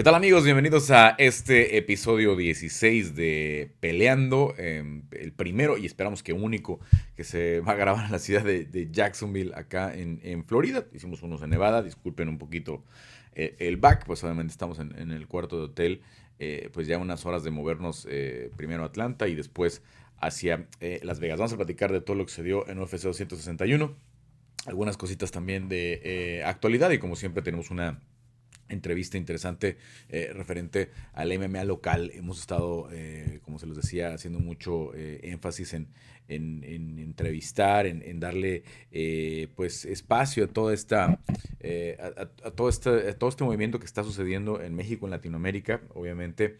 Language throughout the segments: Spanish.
¿Qué tal amigos? Bienvenidos a este episodio 16 de Peleando, em, el primero y esperamos que único que se va a grabar en la ciudad de, Jacksonville, acá en, Florida. Hicimos unos en Nevada, disculpen un poquito eh, el back, pues obviamente estamos en, el cuarto de hotel, eh, pues ya unas horas de movernos eh, primero a Atlanta y después hacia Las Vegas. Vamos a platicar de todo lo que se dio en UFC 261, algunas cositas también de actualidad y como siempre tenemos una entrevista interesante eh, referente al MMA local. Hemos estado, eh, como se los decía, haciendo mucho eh, énfasis en, en, entrevistar, en, darle pues espacio a toda esta, a, todo este, todo este movimiento que está sucediendo en México, en Latinoamérica, obviamente,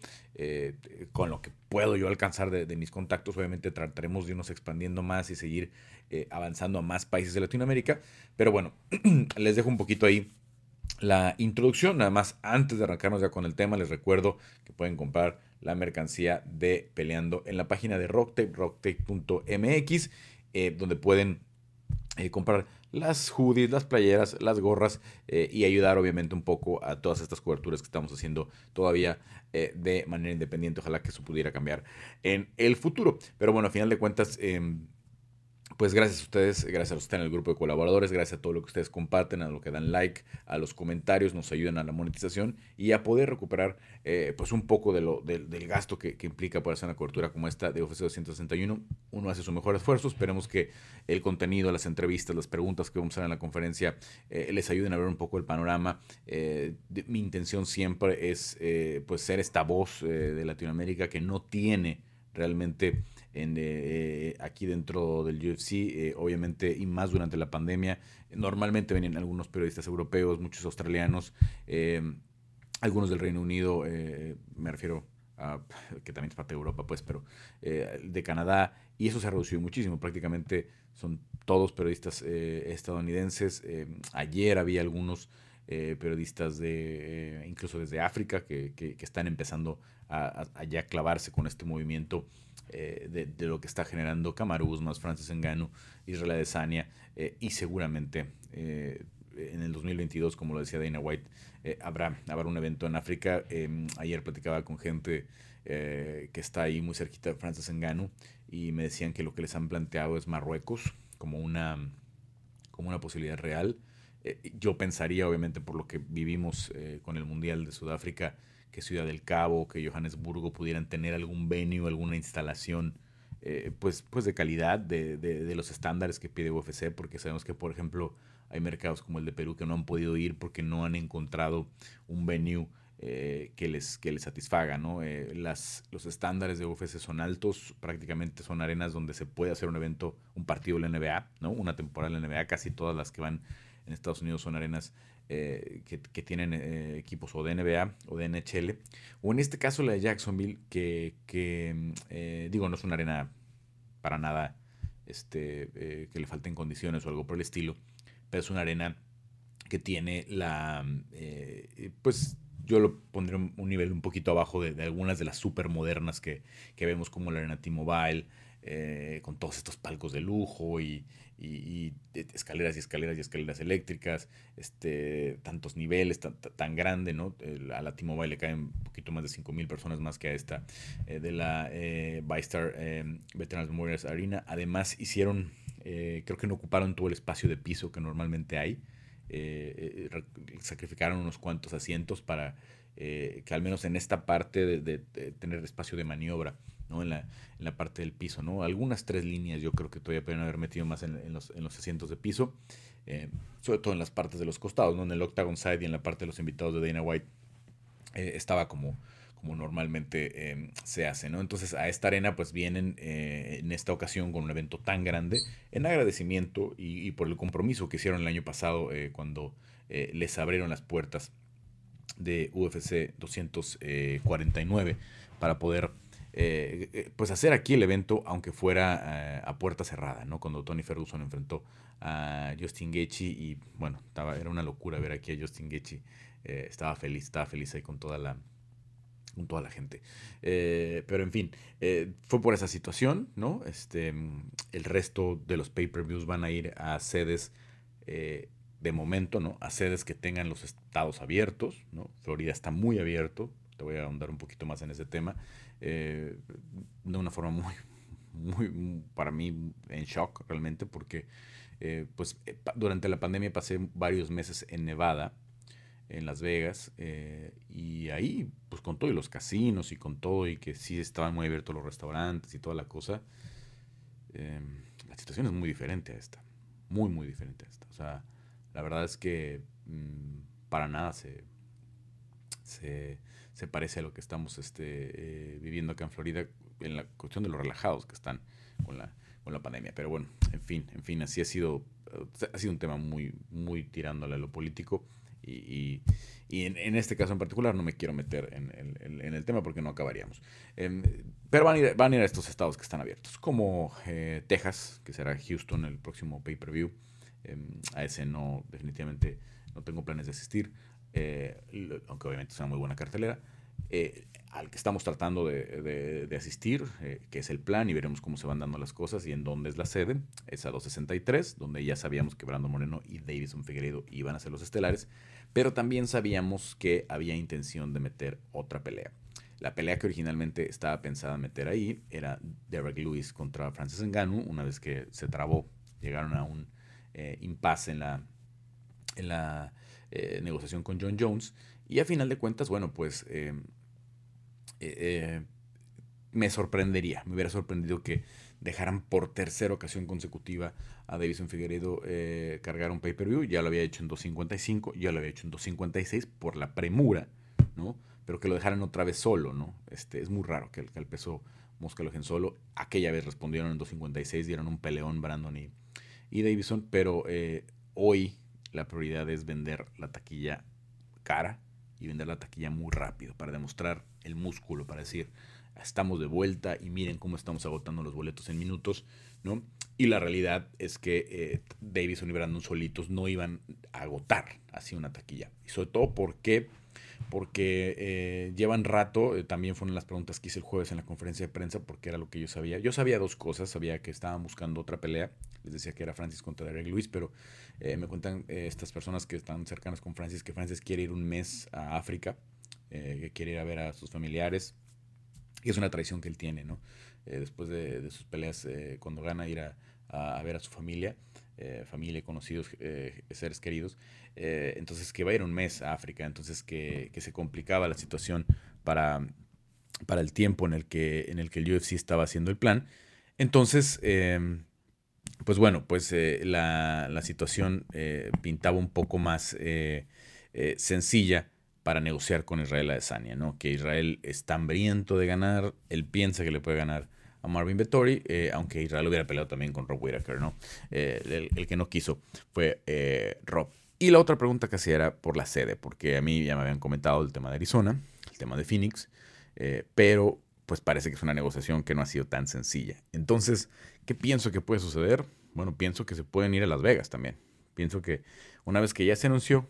con lo que puedo yo alcanzar de, mis contactos, obviamente trataremos de irnos expandiendo más y seguir avanzando a más países de Latinoamérica. Pero bueno, les dejo un poquito ahí la introducción. Nada más, antes de arrancarnos ya con el tema, les recuerdo que pueden comprar la mercancía de Peleando en la página de Rocktape, rocktape.mx, eh, donde pueden eh, comprar las hoodies, las playeras, las gorras eh, y ayudar obviamente un poco a todas estas coberturas que estamos haciendo todavía de manera independiente. Ojalá que eso pudiera cambiar en el futuro. Pero bueno, a final de cuentas em, pues gracias a ustedes, gracias a los que en el grupo de colaboradores, gracias a todo lo que ustedes comparten, a lo que dan like, a los comentarios, nos ayudan a la monetización y a poder recuperar eh, pues un poco de lo, del gasto que, implica poder hacer una cobertura como esta de UFC 261. Uno hace su mejor esfuerzo, esperemos que el contenido, las entrevistas, las preguntas que vamos a hacer en la conferencia eh, les ayuden a ver un poco el panorama. Eh, mi intención siempre es pues ser esta voz de Latinoamérica que no tiene realmente en, eh, aquí dentro del UFC, eh, obviamente, y más durante la pandemia. Normalmente venían algunos periodistas europeos, muchos australianos, em, algunos del Reino Unido, eh, me refiero a, que también es parte de Europa, pues, pero de Canadá, y eso se ha reducido muchísimo, prácticamente son todos periodistas estadounidenses. Em, ayer había algunos periodistas de incluso desde África que, que, están empezando a, ya clavarse con este movimiento eh, de, lo que está generando Kamaru Usman, Francis Engano, Israel Adesanya eh, y seguramente eh, en el 2022, como lo decía Dana White, habrá, habrá un evento en África. Ayer platicaba con gente que está ahí muy cerquita de Francis Engano y me decían que lo que les han planteado es Marruecos como una, como una posibilidad real. yo pensaría, obviamente, por lo que vivimos con el Mundial de Sudáfrica, que Ciudad del Cabo, que Johannesburgo pudieran tener algún venue, alguna instalación eh, pues, pues de calidad, de, de, los estándares que pide UFC, porque sabemos que, por ejemplo, hay mercados como el de Perú que no han podido ir porque no han encontrado un venue eh, que, les, que les satisfaga. ¿no? Eh, las, los estándares de UFC son altos, prácticamente son arenas donde se puede hacer un evento, un partido de la NBA, ¿no? una temporada de la NBA, casi todas las que van en Estados Unidos son arenas eh, que, tienen eh, equipos o de NBA o de NHL, o en este caso la de Jacksonville, que, eh, digo, no es una arena para nada este, que le falten condiciones o algo por el estilo, pero es una arena que tiene la, pues yo lo pondré un nivel un poquito abajo de, algunas de las super modernas que, que vemos como la arena T-Mobile, con todos estos palcos de lujo y, escaleras y escaleras y escaleras eléctricas, este, tantos niveles, tan, grande, ¿no? a la T-Mobile le caen un poquito más de 5.000 personas más que a esta eh, de la eh, Bystar Veterans Memorial Arena. Además hicieron, creo que no ocuparon todo el espacio de piso que normalmente hay. sacrificaron unos cuantos asientos para que al menos en esta parte de tener espacio de maniobra en, la, en la parte del piso, ¿no? Algunas tres líneas yo creo que todavía pueden haber metido más en, los, en los, asientos de piso, eh, sobre todo en las partes de los costados, ¿no? En el octagon side y en la parte de los invitados de Dana White eh, estaba como, como normalmente em, se hace, ¿no? Entonces a esta arena pues vienen eh, en esta ocasión con un evento tan grande en agradecimiento y por el compromiso que hicieron el año pasado cuando les abrieron las puertas de UFC 249 para poder eh, eh, pues hacer aquí el evento, aunque fuera eh, a puerta cerrada, ¿no? Cuando Tony Ferguson enfrentó a Justin Gaethje y bueno, estaba, era una locura ver aquí a Justin Gaethje, estaba feliz, estaba feliz ahí con toda la, con toda la gente. pero en fin, fue por esa situación, ¿no? Este, el resto de los pay-per-views van a ir a sedes de momento, ¿no? A sedes que tengan los estados abiertos, ¿no? Florida está muy abierto, te voy a ahondar un poquito más en ese tema, eh, de una forma muy, muy, para mí, en shock realmente, porque eh, pues eh, durante la pandemia pasé varios meses en Nevada, en Las Vegas, y ahí, pues con todo, y los casinos y con todo, y que sí estaban muy abiertos los restaurantes y toda la cosa, la situación es muy diferente a esta, muy, muy diferente a esta. O sea, la verdad es que mm, para nada se, se, parece a lo que estamos este, eh, viviendo acá en Florida en la cuestión de los relajados que están con la, con la pandemia. Pero bueno, en fin, en fin, así ha sido, ha sido un tema muy, muy tirándole a lo político. Y, y, en, este caso en particular no me quiero meter en, en, el tema porque no acabaríamos. Em, pero van a, ir, van a ir a estos estados que están abiertos, como eh, Texas, que será Houston el próximo pay-per-view. Em, a ese no, definitivamente no tengo planes de asistir, eh, aunque obviamente es una muy buena cartelera. Eh, al que estamos tratando de, asistir, eh, que es el plan, y veremos cómo se van dando las cosas y en dónde es la sede, es a 263, donde ya sabíamos que Brando Moreno y Davison Figueiredo iban a ser los estelares, pero también sabíamos que había intención de meter otra pelea. La pelea que originalmente estaba pensada meter ahí era Derek Lewis contra Francis Ngannou, una vez que se trabó, llegaron a un eh, impasse en la, en la negociación con John Jones. Y a final de cuentas, bueno, pues em, eh, me sorprendería, me hubiera sorprendido que dejaran por tercera ocasión consecutiva a Davison Figueredo cargar un pay-per-view. Ya lo había hecho en 2.55, ya lo había hecho en 2.56 por la premura, ¿no? Pero que lo dejaran otra vez solo, ¿no? Este, es muy raro que, el, peso Mosca lo dejen solo. Aquella vez respondieron en 2.56, dieron un peleón Brandon y, y Davison, pero eh, hoy la prioridad es vender la taquilla cara y vender la taquilla muy rápido para demostrar el músculo, para decir, estamos de vuelta y miren cómo estamos agotando los boletos en minutos, ¿no? Y la realidad es que eh, y Brandon solitos no iban a agotar así una taquilla. Y sobre todo porque porque eh, llevan rato, eh, también fueron las preguntas que hice el jueves en la conferencia de prensa, porque era lo que yo sabía. Yo sabía dos cosas, sabía que estaban buscando otra pelea, les decía que era Francis contra Derek Luis, pero eh, me cuentan estas personas que están cercanas con Francis que Francis quiere ir un mes a África, que quiere ir a ver a sus familiares, y es una tradición que él tiene, ¿no? después de, sus peleas, cuando gana ir a, ver a su familia. Eh, familia, conocidos, eh, seres queridos. Eh, entonces que va a ir un mes a África, entonces que, se complicaba la situación para, para el tiempo en el, que, en el que UFC estaba haciendo el plan. Entonces, em, pues bueno, pues la, la, situación pintaba un poco más sencilla para negociar con Israel Adesanya, ¿no? Que Israel está hambriento de ganar, él piensa que le puede ganar a Marvin Vettori, eh, aunque Israel hubiera peleado también con Rob Whittaker, ¿no? Eh, el, que no quiso fue eh, Rob. Y la otra pregunta que hacía era por la sede, porque a mí ya me habían comentado el tema de Arizona, el tema de Phoenix, pero pues parece que es una negociación que no ha sido tan sencilla. Entonces, ¿qué pienso que puede suceder? Bueno, pienso que se pueden ir a Las Vegas también. Pienso que una vez que ya se anunció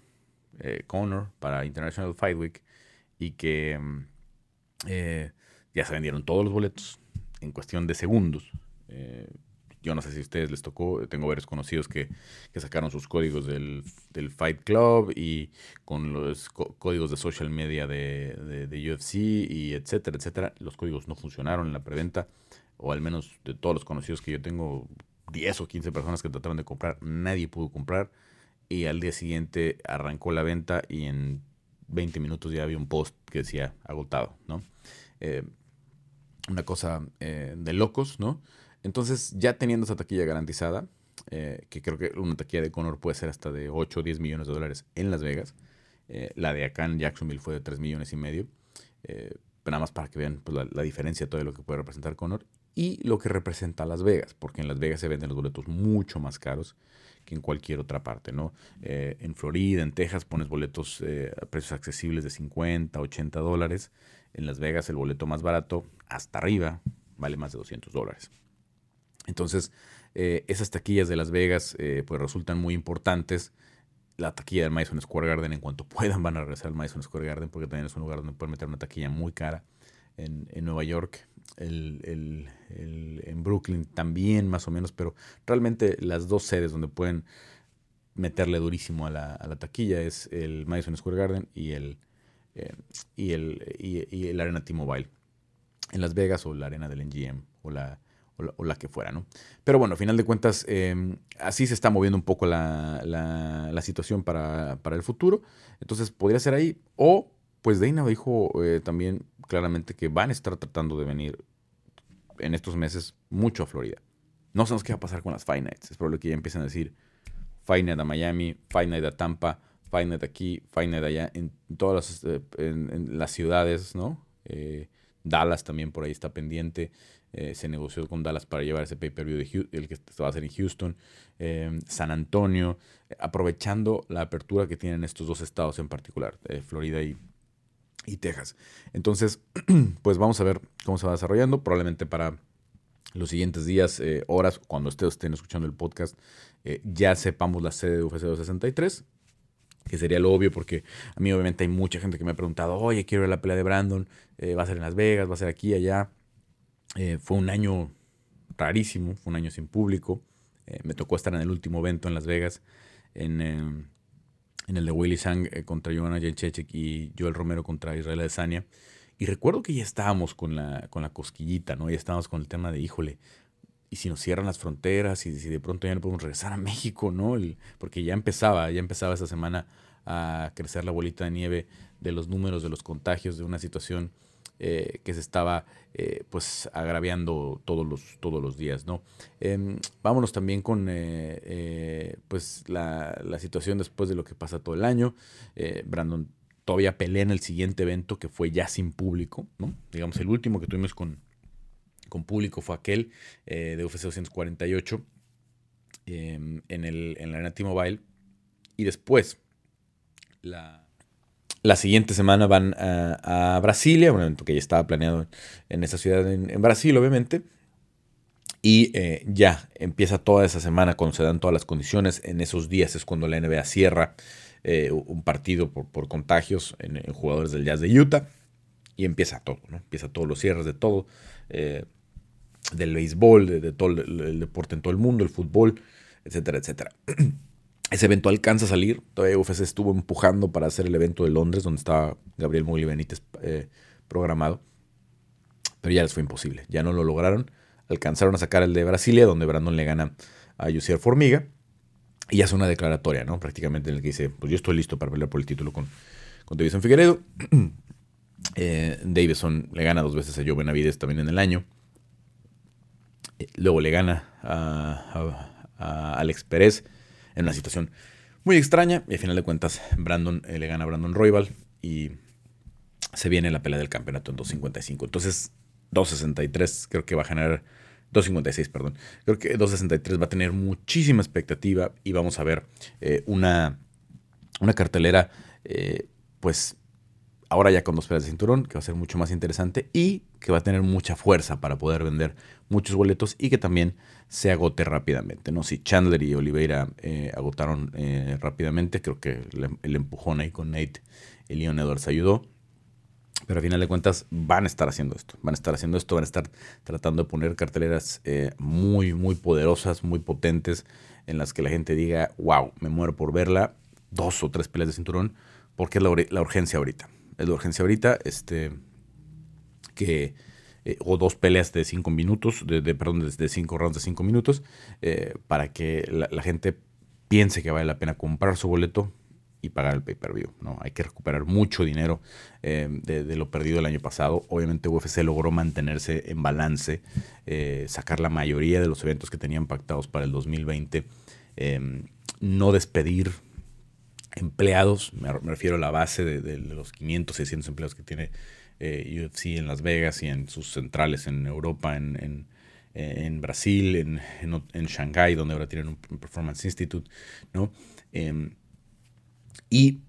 Conor para International Fight Week y que mm, ya se vendieron todos los boletos, en cuestión de segundos. Eh, yo no sé si a ustedes les tocó, tengo varios conocidos que, sacaron sus códigos del, Fight Club y con los códigos de social media de, de, UFC y etcétera, etcétera. Los códigos no funcionaron en la preventa, o al menos de todos los conocidos que yo tengo, 10 o 15 personas que trataron de comprar, nadie pudo comprar. Y al día siguiente arrancó la venta y en 20 minutos ya había un post que decía agotado, ¿no? Eh, una cosa eh, de locos, ¿no? Entonces, ya teniendo esa taquilla garantizada, eh, que creo que una taquilla de Conor puede ser hasta de 8 o 10 millones de dólares en Las Vegas, eh, la de acá en Jacksonville fue de 3 millones y medio, nada más para que vean pues, la, diferencia de todo lo que puede representar Conor y lo que representa Las Vegas, porque en Las Vegas se venden los boletos mucho más caros que en cualquier otra parte, ¿no? en Florida, en Texas, pones boletos a precios accesibles de 50, 80 dólares. En Las Vegas el boleto más barato, hasta arriba, vale más de 200 dólares. Entonces, eh, esas taquillas de Las Vegas eh, pues resultan muy importantes. La taquilla del Madison Square Garden, en cuanto puedan, van a regresar al Madison Square Garden porque también es un lugar donde pueden meter una taquilla muy cara. En, Nueva York, el, en Brooklyn también más o menos, pero realmente las dos sedes donde pueden meterle durísimo a la, taquilla es el Madison Square Garden y el, eh, y el, y, el Arena T-Mobile en Las Vegas o la Arena del NGM o la, o la, que fuera, ¿no? Pero bueno, a final de cuentas, em, así se está moviendo un poco la, la, situación para, para, el futuro. Entonces, podría ser ahí. O, pues Dana dijo eh, también claramente que van a estar tratando de venir en estos meses mucho a Florida. No sabemos qué va a pasar con las Five Nights. Es probable que ya empiecen a decir Five Night a Miami, Five Night a Tampa, Five Night aquí, Five Night allá, en todas las, eh, en, las ciudades, ¿no? Eh, Dallas también por ahí está pendiente. Eh, se negoció con Dallas para llevar ese pay-per-view, el que se va a hacer en Houston, San Antonio, aprovechando la apertura que tienen estos dos estados en particular, Florida y, y Texas. Entonces, pues vamos a ver cómo se va desarrollando. Probablemente para los siguientes días, eh, horas, cuando ustedes estén escuchando el podcast, eh, ya sepamos la sede de UFC 263, que sería lo obvio porque a mí obviamente hay mucha gente que me ha preguntado, oye, quiero ver la pelea de Brandon, eh, va a ser en Las Vegas, va a ser aquí, allá. Fue un año rarísimo, fue un año sin público. me tocó estar en el último evento en Las Vegas, en, en el de Willy Sang contra Joanna Jędrzejczyk y Joel Romero contra Israel Adesanya. Y recuerdo que ya estábamos con la, con la cosquillita, ¿no? Ya estábamos con el tema de, híjole, y si nos cierran las fronteras y si de pronto ya no podemos regresar a México, ¿no? porque ya empezaba, ya empezaba esa semana a crecer la bolita de nieve de los números de los contagios, de una situación eh, que se estaba eh, pues agraviando todos los, todos los días, ¿no? Em, vámonos también con eh, pues la, la, situación después de lo que pasa todo el año. Brandon todavía pelea en el siguiente evento que fue ya sin público, ¿no? Digamos, el último que tuvimos con, con público fue aquel de UFC 248 em, en, el, en la Arena T-Mobile. Y después, la, la siguiente semana van a, Brasilia, un evento que ya estaba planeado en esa ciudad en, Brasil, obviamente. Y eh, ya empieza toda esa semana cuando se dan todas las condiciones. En esos días es cuando la NBA cierra eh, un partido por, contagios en, jugadores del Jazz de Utah. Y empieza todo, ¿no? Empieza todos los cierres de todo, eh, del béisbol, de, todo el, deporte en todo el mundo, el fútbol, etcétera, etcétera. Ese evento alcanza a salir. Todavía UFC estuvo empujando para hacer el evento de Londres, donde estaba Gabriel Mugli Benítez eh, programado. Pero ya les fue imposible. Ya no lo lograron. Alcanzaron a sacar el de Brasilia, donde Brandon le gana a Yusier Formiga. Y hace una declaratoria, ¿no? Prácticamente en el que dice, pues yo estoy listo para pelear por el título con, con Davison Figueredo. eh, Davison le gana dos veces a Joe Benavides también en el año. Eh, luego le gana a, Alex Pérez en una situación muy extraña. Y al final de cuentas, Brandon eh, le gana a Brandon Royal y se viene la pelea del campeonato en 255. Entonces, 263 creo que va a generar 256, perdón. Creo que 263 va a tener muchísima expectativa y vamos a ver eh, una, una cartelera, eh, pues ahora ya con dos peleas de cinturón, que va a ser mucho más interesante y que va a tener mucha fuerza para poder vender muchos boletos y que también se agote rápidamente. ¿no? Si Chandler y Oliveira eh, agotaron rápidamente, creo que el, empujón ahí con Nate y Leon Edwards ayudó. Pero a final de cuentas van a estar haciendo esto, van a estar haciendo esto, van a estar tratando de poner carteleras eh, muy, muy poderosas, muy potentes, en las que la gente diga, wow, me muero por verla, dos o tres peleas de cinturón, porque es la, urgencia ahorita. Es la urgencia ahorita, este, que, eh, o dos peleas de cinco minutos, de, perdón, de, cinco rounds de cinco minutos, eh, para que la gente piense que vale la pena comprar su boleto, y pagar el pay-per-view. ¿no? Hay que recuperar mucho dinero eh, de, lo perdido el año pasado. Obviamente UFC logró mantenerse en balance, eh, sacar la mayoría de los eventos que tenían pactados para el 2020, em, no despedir empleados, me, refiero a la base de, los 500, 600 empleados que tiene eh, UFC en Las Vegas y en sus centrales en Europa, en, Brasil, en, en, Shanghai, donde ahora tienen un Performance Institute, ¿no? Em, y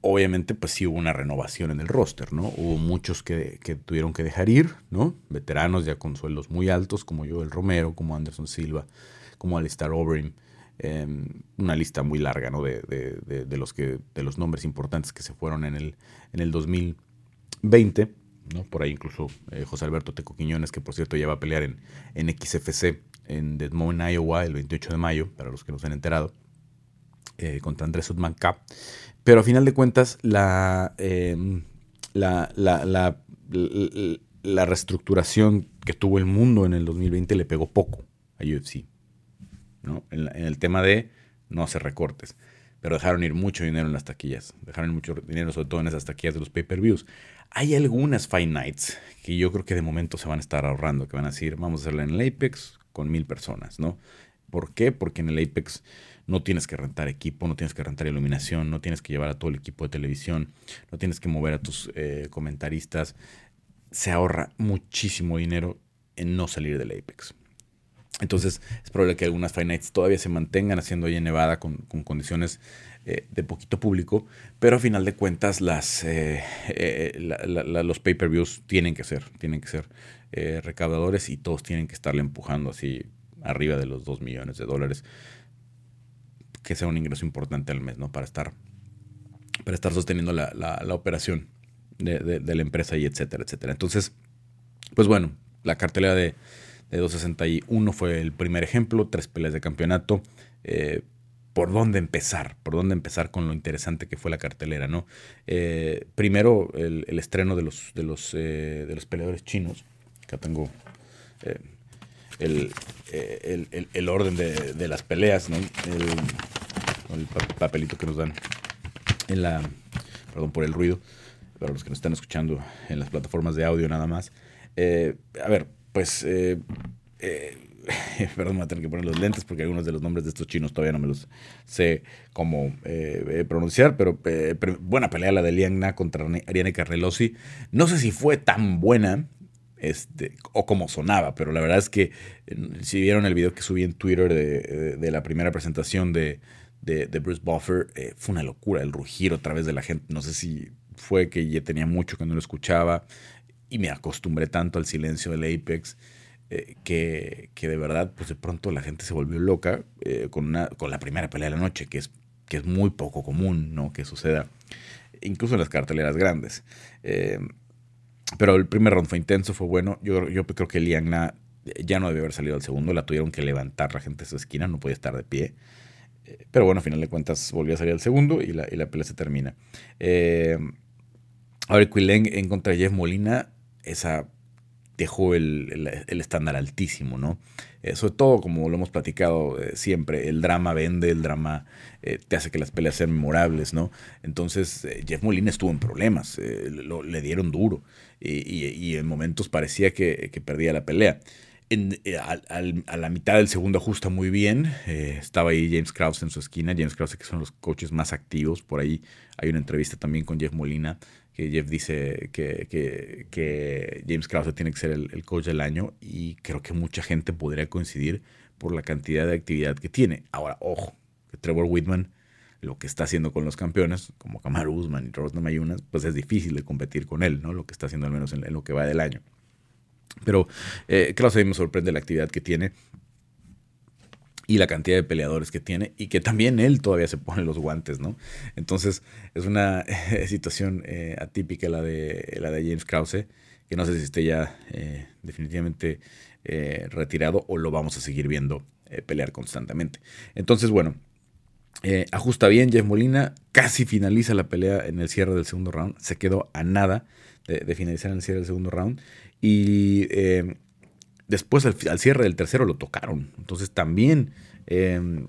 obviamente, pues sí hubo una renovación en el roster, ¿no? Hubo muchos que, tuvieron que dejar ir, ¿no? Veteranos ya con sueldos muy altos, como Joel Romero, como Anderson Silva, como Alistair Overeem. Em, una lista muy larga, ¿no? De, los que, de los nombres importantes que se fueron en el, en el 2020. ¿no? Por ahí incluso eh, José Alberto Teco Quiñones, que por cierto ya va a pelear en, en XFC en Des Moines, Iowa, el 28 de mayo, para los que no se han enterado. contra Andrés Sudman Cup. Pero a final de cuentas, la, em, la, la, la, reestructuración que tuvo el mundo en el 2020 le pegó poco a UFC. En, el tema de no hacer recortes. Pero dejaron ir mucho dinero en las taquillas. Dejaron ir mucho dinero, sobre todo en esas taquillas de los pay-per-views. Hay algunas Fight Nights que yo creo que de momento se van a estar ahorrando, que van a decir, vamos a hacerla en el Apex con mil personas, ¿no? ¿Por qué? Porque en el Apex no tienes que rentar equipo, no tienes que rentar iluminación, no tienes que llevar a todo el equipo de televisión, no tienes que mover a tus eh, comentaristas. Se ahorra muchísimo dinero en no salir del Apex. Entonces es probable que algunas Nights todavía se mantengan haciendo ahí en Nevada con, condiciones eh, de poquito público, pero a final de cuentas las, eh, los pay-per-views tienen que ser, tienen que ser recaudadores y todos tienen que estarle empujando así arriba de los 2 millones de dólares que sea un ingreso importante al mes, ¿no? Para estar, para estar sosteniendo la, operación de, la empresa y etcétera, etcétera. Entonces, pues bueno, la cartelera de, 261 fue el primer ejemplo, tres peleas de campeonato. Eh, ¿Por dónde empezar? ¿Por dónde empezar con lo interesante que fue la cartelera, no? Eh, primero, el, estreno de los, de, los, eh, de los peleadores chinos. Acá tengo el, el, orden de, de, las peleas, ¿no? el, papelito que nos dan en la. Perdón por el ruido, para los que nos están escuchando en las plataformas de audio nada más. A ver, pues. Eh, eh, perdón, me voy a tener que poner los lentes porque algunos de los nombres de estos chinos todavía no me los sé cómo pronunciar, pero buena pelea la de Liang Na contra Ariane Carnelosi. No sé si fue tan buena, este, o como sonaba, pero la verdad es que si vieron el video que subí en Twitter de, la primera presentación de, Bruce Buffer, eh, fue una locura el rugir otra vez de la gente. No sé si fue que ya tenía mucho que no lo escuchaba y me acostumbré tanto al silencio del Apex. Eh, que, de verdad, pues de pronto la gente se volvió loca eh, con, una, con la primera pelea de la noche, que es, que es muy poco común ¿no? que suceda, incluso en las carteleras grandes. Pero el primer round fue intenso, fue bueno. Yo, yo creo que Liang Na ya no debe haber salido al segundo. La tuvieron que levantar la gente de su esquina, no podía estar de pie. Eh, pero bueno, a final de cuentas volvió a salir al segundo y la, y la pelea se termina. Eh, ahora Quileng en contra de Jeff Molina, esa dejó el, estándar altísimo, ¿no? Eh, sobre todo, como lo hemos platicado eh, siempre, el drama vende, el drama eh, te hace que las peleas sean memorables, ¿no? Entonces, Jeff Molina estuvo en problemas, le dieron duro y, en momentos parecía que, perdía la pelea. a la mitad del segundo ajusta muy bien. estaba ahí James Krause en su esquina. James Krause, que son los coaches más activos. Por ahí hay una entrevista también con Jeff Molina Jeff dice que, James Krause tiene que ser el, coach del año y creo que mucha gente podría coincidir por la cantidad de actividad que tiene. Ahora, ojo, que Trevor Whitman, lo que está haciendo con los campeones, como Kamaru Usman y Robert Mayunas, pues es difícil de competir con él, ¿no? Lo que está haciendo al menos en, lo que va del año. Pero eh, Krause a mí me sorprende la actividad que tiene y la cantidad de peleadores que tiene y que también él todavía se pone los guantes, ¿no? Entonces es una situación eh, atípica la de, la de James Krause, que no sé si esté ya eh, definitivamente eh, retirado o lo vamos a seguir viendo pelear constantemente. Entonces, bueno, ajusta bien Jeff Molina, casi finaliza la pelea en el cierre del segundo round, se quedó a nada de, finalizar en el cierre del segundo round y después al, cierre del tercero lo tocaron. Entonces también eh,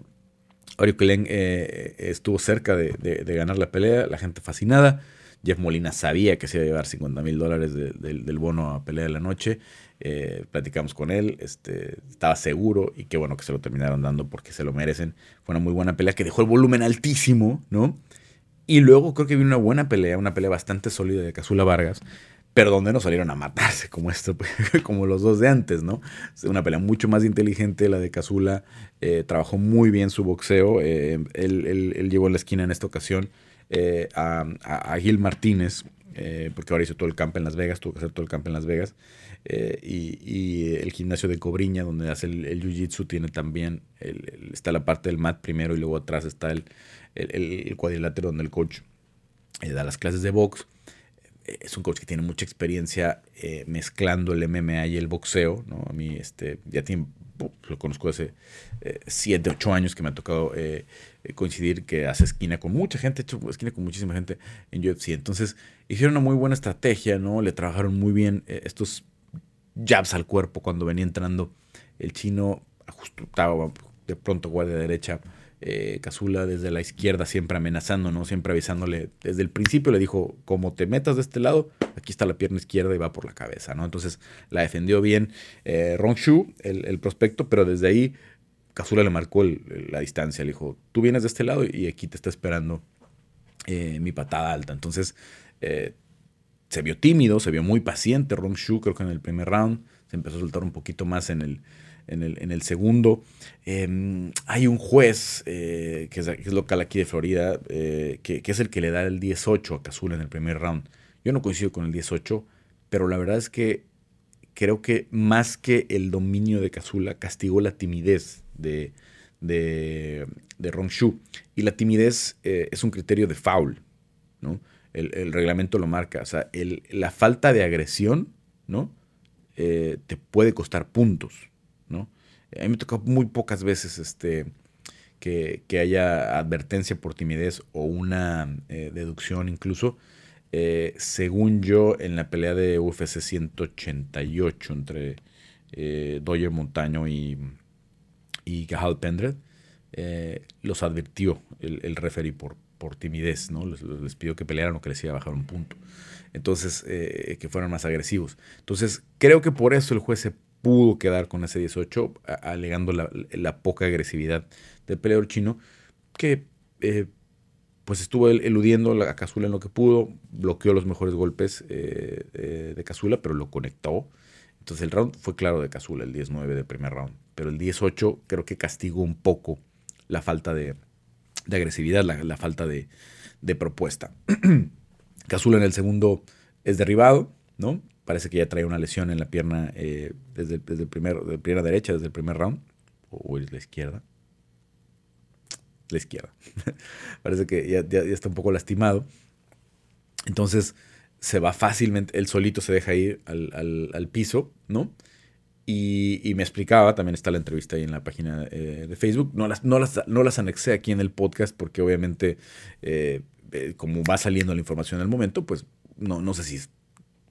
estuvo cerca de, ganar la pelea, la gente fascinada. Jeff Molina sabía que se iba a llevar 50 mil dólares del bono a pelea de la noche. Eh, platicamos con él, este, estaba seguro y qué bueno que se lo terminaron dando porque se lo merecen. Fue una muy buena pelea que dejó el volumen altísimo, ¿no? Y luego creo que vino una buena pelea, una pelea bastante sólida de Casula Vargas, pero donde no salieron a matarse como esto, como los dos de antes, ¿no? Una pelea mucho más inteligente, la de Cazula, eh, trabajó muy bien su boxeo, eh, él, llegó en la esquina en esta ocasión eh, a, Gil Martínez, porque ahora hizo todo el campo en Las Vegas, tuvo que hacer todo el campo en Las Vegas, y, el gimnasio de Cobriña, donde hace el, Jiu-Jitsu, tiene también, está la parte del mat primero y luego atrás está el, el cuadrilátero donde el coach da las clases de box es un coach que tiene mucha experiencia eh, mezclando el MMA y el boxeo, ¿no? A mí este, ya tiene, lo conozco hace 7, eh, 8 años que me ha tocado eh, coincidir que hace esquina con mucha gente, hecho esquina con muchísima gente en UFC. Entonces hicieron una muy buena estrategia, ¿no? Le trabajaron muy bien estos jabs al cuerpo cuando venía entrando el chino, ajustaba de pronto guardia derecha eh, Cazula desde la izquierda siempre amenazando, ¿no? Siempre avisándole. Desde el principio le dijo, como te metas de este lado, aquí está la pierna izquierda y va por la cabeza, ¿no? Entonces la defendió bien eh, Ron Shu, el, prospecto, pero desde ahí Cazula le marcó la distancia. Le dijo, tú vienes de este lado y aquí te está esperando eh, mi patada alta. Entonces eh, se vio tímido, se vio muy paciente Ron Shu, creo que en el primer round. Se empezó a soltar un poquito más en el, en el, segundo. Em, hay un juez eh, que, es, local aquí de Florida, eh, que, es el que le da el 18 a Cazula en el primer round. Yo no coincido con el 18, pero la verdad es que creo que más que el dominio de Cazula, castigó la timidez de, de, de Ron Shu. Y la timidez eh, es un criterio de foul, ¿no? El, reglamento lo marca. O sea, la falta de agresión, ¿no? te puede costar puntos. A mí me tocó muy pocas veces este, que, haya advertencia por timidez o una eh, deducción incluso. Eh, según yo, en la pelea de UFC 188 entre eh, Doyer Montaño y, y Gahal Pendred, eh, los advirtió el, el referee por, por timidez, ¿no? Les, pidió que pelearan o que les iba a bajar un punto. Entonces, que fueran más agresivos. Entonces, creo que por eso el juez se pudo quedar con ese 18, alegando la, poca agresividad del peleador chino, que eh, pues estuvo eludiendo a Cazula en lo que pudo, bloqueó los mejores golpes eh, eh, de Cazula, pero lo conectó. Entonces el round fue claro de Cazula, el 19 del primer round, pero el 18 creo que castigó un poco la falta de, agresividad, la, falta de, de propuesta. Cazula en el segundo es derribado, ¿no? Parece que ya trae una lesión en la pierna eh, desde, desde, el primer, de pierna derecha, desde el primer round. O, es la izquierda. La izquierda. Parece que ya, está un poco lastimado. Entonces se va fácilmente, él solito se deja ir al, piso, ¿no? Y, me explicaba, también está la entrevista ahí en la página eh, de Facebook, no las, no, las, no las anexé aquí en el podcast porque obviamente eh, como va saliendo la información el momento, pues no, no sé si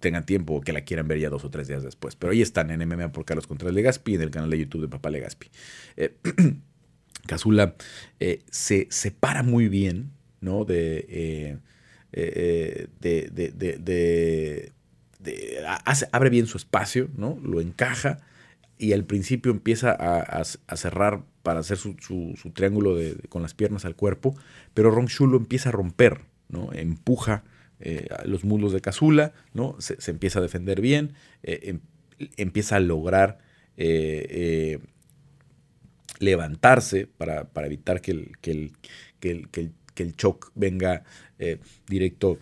tengan tiempo o que la quieran ver ya dos o tres días después. Pero ahí están en MMA por Carlos Contreras Legaspi en el canal de YouTube de Papá Legaspi. Eh, Cazula eh, se separa muy bien, ¿no? De, eh, eh, de, de, de, abre bien su espacio, ¿no? Lo encaja y al principio empieza a, cerrar para hacer su, su, triángulo con las piernas al cuerpo, pero Ron Shu lo empieza a romper, ¿no? Empuja eh, los muslos de Cazula, ¿no? Se, empieza a defender bien, eh, em, empieza a lograr eh, levantarse para, evitar que el, que el, que el, shock venga directo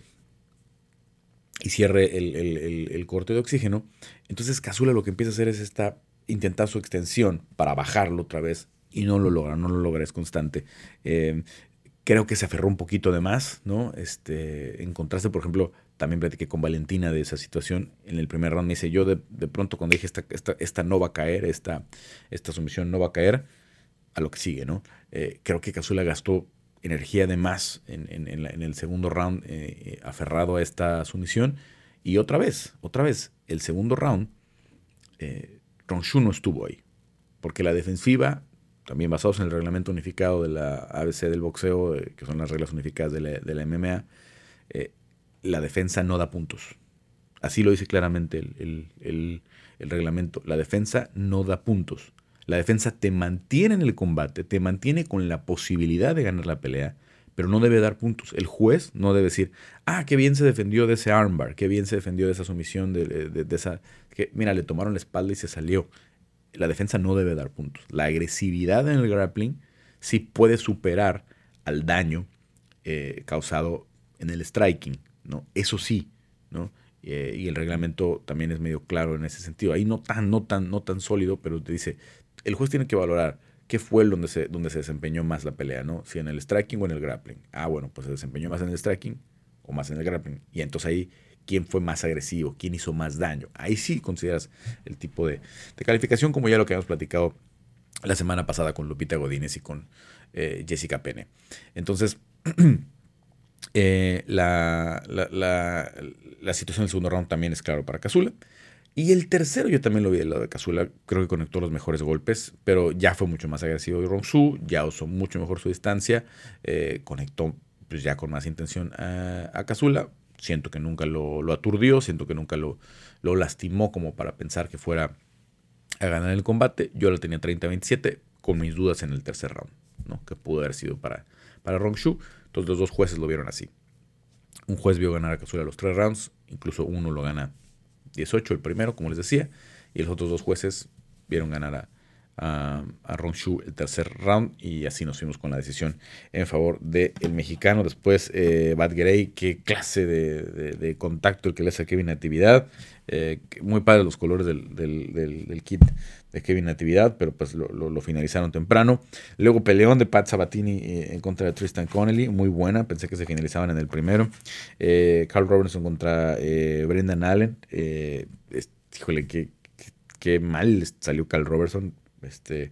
y cierre el, corte de oxígeno. Entonces Cazula lo que empieza a hacer es esta, intentar su extensión para bajarlo otra vez y no lo logra, no lo logra, es constante. Creo que se aferró un poquito de más, ¿no? Este, en contraste, por ejemplo, también platiqué con Valentina de esa situación. En el primer round me dice, yo de, pronto cuando dije esta, esta, esta, no va a caer, esta, esta sumisión no va a caer, a lo que sigue, ¿no? Eh, creo que Cazula gastó energía de más en, el segundo round eh, eh, aferrado a esta sumisión. Y otra vez, otra vez, el segundo round, eh, Ronshu no estuvo ahí. Porque la defensiva también basados en el reglamento unificado de la ABC del boxeo, eh, que son las reglas unificadas de la, MMA, eh, la defensa no da puntos. Así lo dice claramente el, reglamento. La defensa no da puntos. La defensa te mantiene en el combate, te mantiene con la posibilidad de ganar la pelea, pero no debe dar puntos. El juez no debe decir, ah, qué bien se defendió de ese armbar, qué bien se defendió de esa sumisión, de, de esa... Que, mira, le tomaron la espalda y se salió la defensa no debe dar puntos. La agresividad en el grappling sí puede superar al daño eh, causado en el striking, ¿no? Eso sí, ¿no? Eh, y el reglamento también es medio claro en ese sentido. Ahí no tan, no tan, no tan sólido, pero te dice, el juez tiene que valorar qué fue el donde se, donde se desempeñó más la pelea, ¿no? Si en el striking o en el grappling. Ah, bueno, pues se desempeñó más en el striking, o más en el grappling. Y entonces ahí, ¿quién fue más agresivo? ¿Quién hizo más daño? Ahí sí consideras el tipo de, calificación, como ya lo que habíamos platicado la semana pasada con Lupita Godínez y con eh, Jessica Pene. Entonces, eh, la, la, situación del segundo round también es claro para Cazula. Y el tercero yo también lo vi del lado de Cazula, creo que conectó los mejores golpes, pero ya fue mucho más agresivo Rongsu, ya usó mucho mejor su distancia, eh, conectó pues ya con más intención a, a Cazula. Siento que nunca lo, aturdió, siento que nunca lo, lo, lastimó como para pensar que fuera a ganar el combate. Yo lo tenía 30-27, con mis dudas en el tercer round, ¿no? que pudo haber sido para, para Rongshu. Entonces los dos jueces lo vieron así. Un juez vio ganar a Cazula los tres rounds, incluso uno lo gana 18, el primero, como les decía, y los otros dos jueces vieron ganar a, a, a Shu el tercer round y así nos fuimos con la decisión en favor del mexicano. Después, eh, Bad Grey, qué clase de, contacto el que le hace a Kevin Natividad. Eh, muy padre los colores del, kit de Kevin Natividad, pero pues lo, finalizaron temprano. Luego peleón de Pat Sabatini eh, en contra de Tristan Connelly, muy buena, pensé que se finalizaban en el primero. Carl Robertson contra Brendan Allen, híjole, qué, qué, mal salió Carl Robertson, este,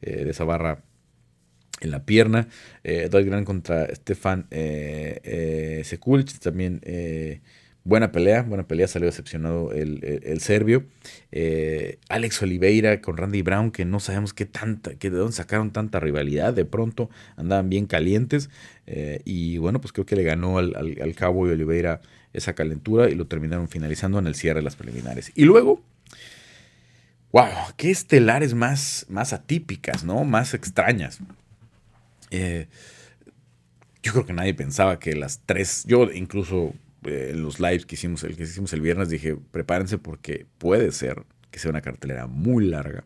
eh, de esa barra en la pierna. Eh, Gran contra Stefan eh, eh Sekulic, también eh, buena pelea, buena pelea, salió decepcionado el, serbio. Alex Oliveira con Randy Brown, que no sabemos qué tanta, que de dónde sacaron tanta rivalidad, de pronto andaban bien calientes. y bueno, pues creo que le ganó al, al, al Cabo y Oliveira esa calentura y lo terminaron finalizando en el cierre de las preliminares. Y luego wow, qué estelares más, más atípicas, ¿no? Más extrañas. Eh, yo creo que nadie pensaba que las tres, yo incluso eh, en los lives que hicimos, el que hicimos el viernes dije, prepárense porque puede ser que sea una cartelera muy larga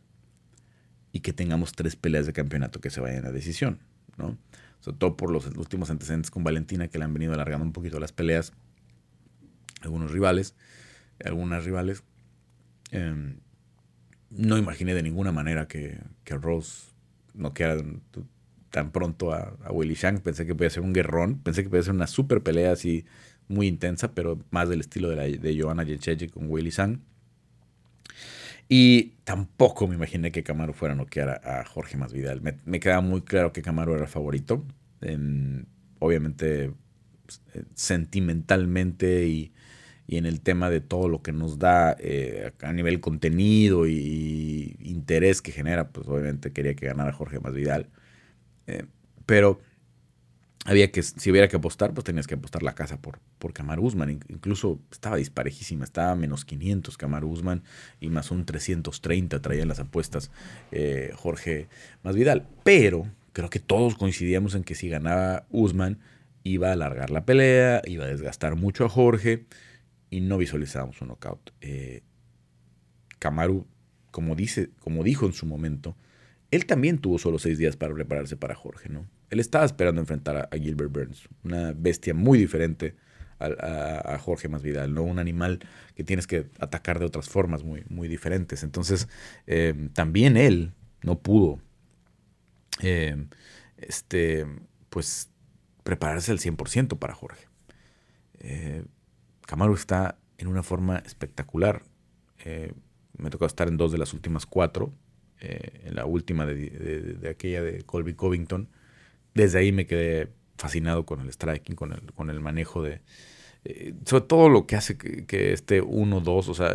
y que tengamos tres peleas de campeonato que se vayan a decisión, ¿no? Sobre todo por los últimos antecedentes con Valentina que le han venido alargando un poquito las peleas, algunos rivales, algunas rivales. Em, no imaginé de ninguna manera que, que Rose no quedara tan pronto a, Willy Shang. Pensé que podía ser un guerrón. Pensé que podía ser una super pelea así muy intensa, pero más del estilo de, la, de Joanna con Willy Shang. Y tampoco me imaginé que Camaro fuera a noquear a, Jorge Masvidal. Me, me quedaba muy claro que Camaro era el favorito. obviamente, eh, sentimentalmente y y en el tema de todo lo que nos da eh, a nivel contenido y, interés que genera, pues obviamente quería que ganara Jorge Masvidal. Eh, pero había que, si hubiera que apostar, pues tenías que apostar la casa por, por Usman. Incluso estaba disparejísima, estaba menos 500 Kamaru Usman y más un 330 traían las apuestas eh, Jorge Masvidal. Pero creo que todos coincidíamos en que si ganaba Usman, iba a alargar la pelea, iba a desgastar mucho a Jorge y no visualizábamos un knockout. Eh, como, dice, como dijo en su momento, él también tuvo solo seis días para prepararse para Jorge, ¿no? Él estaba esperando enfrentar a, Gilbert Burns, una bestia muy diferente a, Jorge Masvidal, ¿no? Un animal que tienes que atacar de otras formas muy, muy diferentes. Entonces, eh, también él no pudo, eh, este, pues, prepararse al 100% para Jorge. Camaro está en una forma espectacular. Eh, me tocó estar en dos de las últimas cuatro. Eh, en la última de, aquella de Colby Covington. Desde ahí me quedé fascinado con el striking, con el, con el manejo de... Eh, sobre todo lo que hace que, esté 1-2, o sea,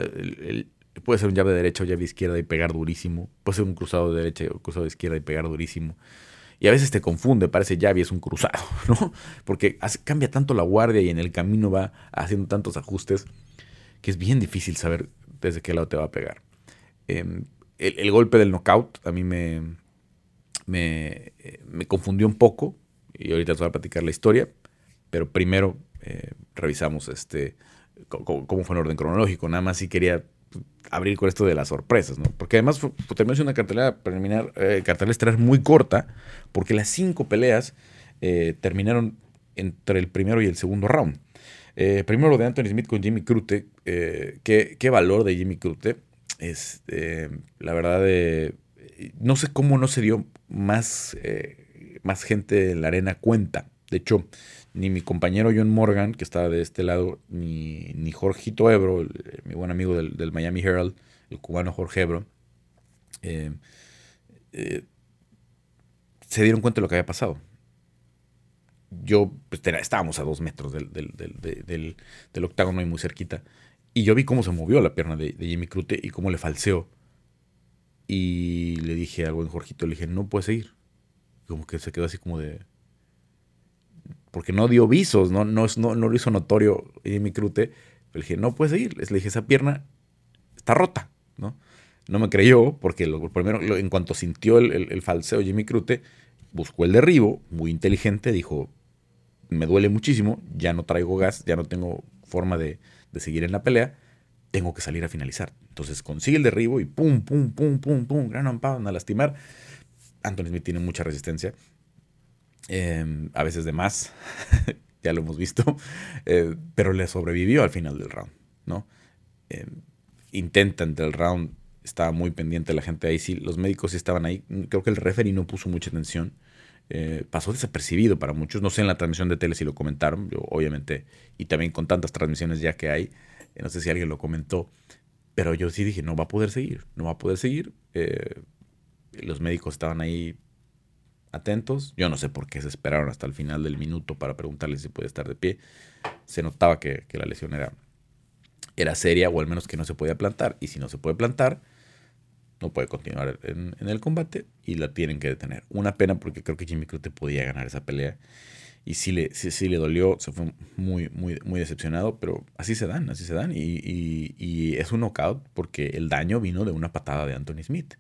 puede ser un llave de derecha o llave izquierda y pegar durísimo. Puede ser un cruzado de derecha o cruzado de izquierda y pegar durísimo. Y a veces te confunde, parece llave es un cruzado, ¿no? Porque cambia tanto la guardia y en el camino va haciendo tantos ajustes que es bien difícil saber desde qué lado te va a pegar. Em, el, golpe del knockout a mí me, me, confundió un poco y ahorita te voy a platicar la historia, pero primero eh, revisamos este cómo, fue en orden cronológico. Nada más si quería abrir con esto de las sorpresas, ¿no? Porque además terminó siendo una cartelera preliminar, eh, cartelera estelar muy corta, porque las cinco peleas eh, terminaron entre el primero y el segundo round. Eh, primero lo de Anthony Smith con Jimmy Crute, eh, ¿qué, valor de Jimmy Crute. Es, la verdad, no sé cómo no se dio más, más gente en la arena cuenta De hecho, ni mi compañero John Morgan, que estaba de este lado, ni, ni Jorgito Ebro, mi buen amigo del, Miami Herald, el cubano Jorge Ebro, eh, se dieron cuenta de lo que había pasado. Yo, pues, estábamos a dos metros del, octágono y muy cerquita. Y yo vi cómo se movió la pierna de, Jimmy Crute y cómo le falseó. Y le dije al buen Jorgito, le dije, no puede seguir. Como que se quedó así como de... Porque no dio visos, no, no, no, no lo hizo notorio Jimmy Crute. Le dije, no puede seguir. Le dije, esa pierna está rota, ¿no? Me creyó porque lo, primero, en cuanto sintió el, el, falseo Jimmy Crute, buscó el derribo, muy inteligente, dijo, me duele muchísimo, ya no traigo gas, ya no tengo forma de, de seguir en la pelea, tengo que salir a finalizar. Entonces consigue el derribo y pum, pum, pum, pum, pum, gran pound a lastimar. Anthony Smith tiene mucha resistencia, em, a veces de más, ya lo hemos visto, eh, pero le sobrevivió al final del round, ¿no? Em, intenta entre el round estaba muy pendiente la gente ahí, sí, los médicos sí estaban ahí. Creo que el referee no puso mucha atención. Eh, pasó desapercibido para muchos. No sé en la transmisión de tele si lo comentaron, yo, obviamente, y también con tantas transmisiones ya que hay, eh, no sé si alguien lo comentó, pero yo sí dije, no va a poder seguir, no va a poder seguir. Eh, los médicos estaban ahí atentos. Yo no sé por qué se esperaron hasta el final del minuto para preguntarle si puede estar de pie. Se notaba que, que la lesión era, era seria o al menos que no se podía plantar. Y si no se puede plantar, no puede continuar en, el combate y la tienen que detener. Una pena porque creo que Jimmy Crute podía ganar esa pelea. Y sí le, sí, le dolió, se fue muy, muy, muy decepcionado, pero así se dan, así se dan. Y, es un knockout porque el daño vino de una patada de Anthony Smith.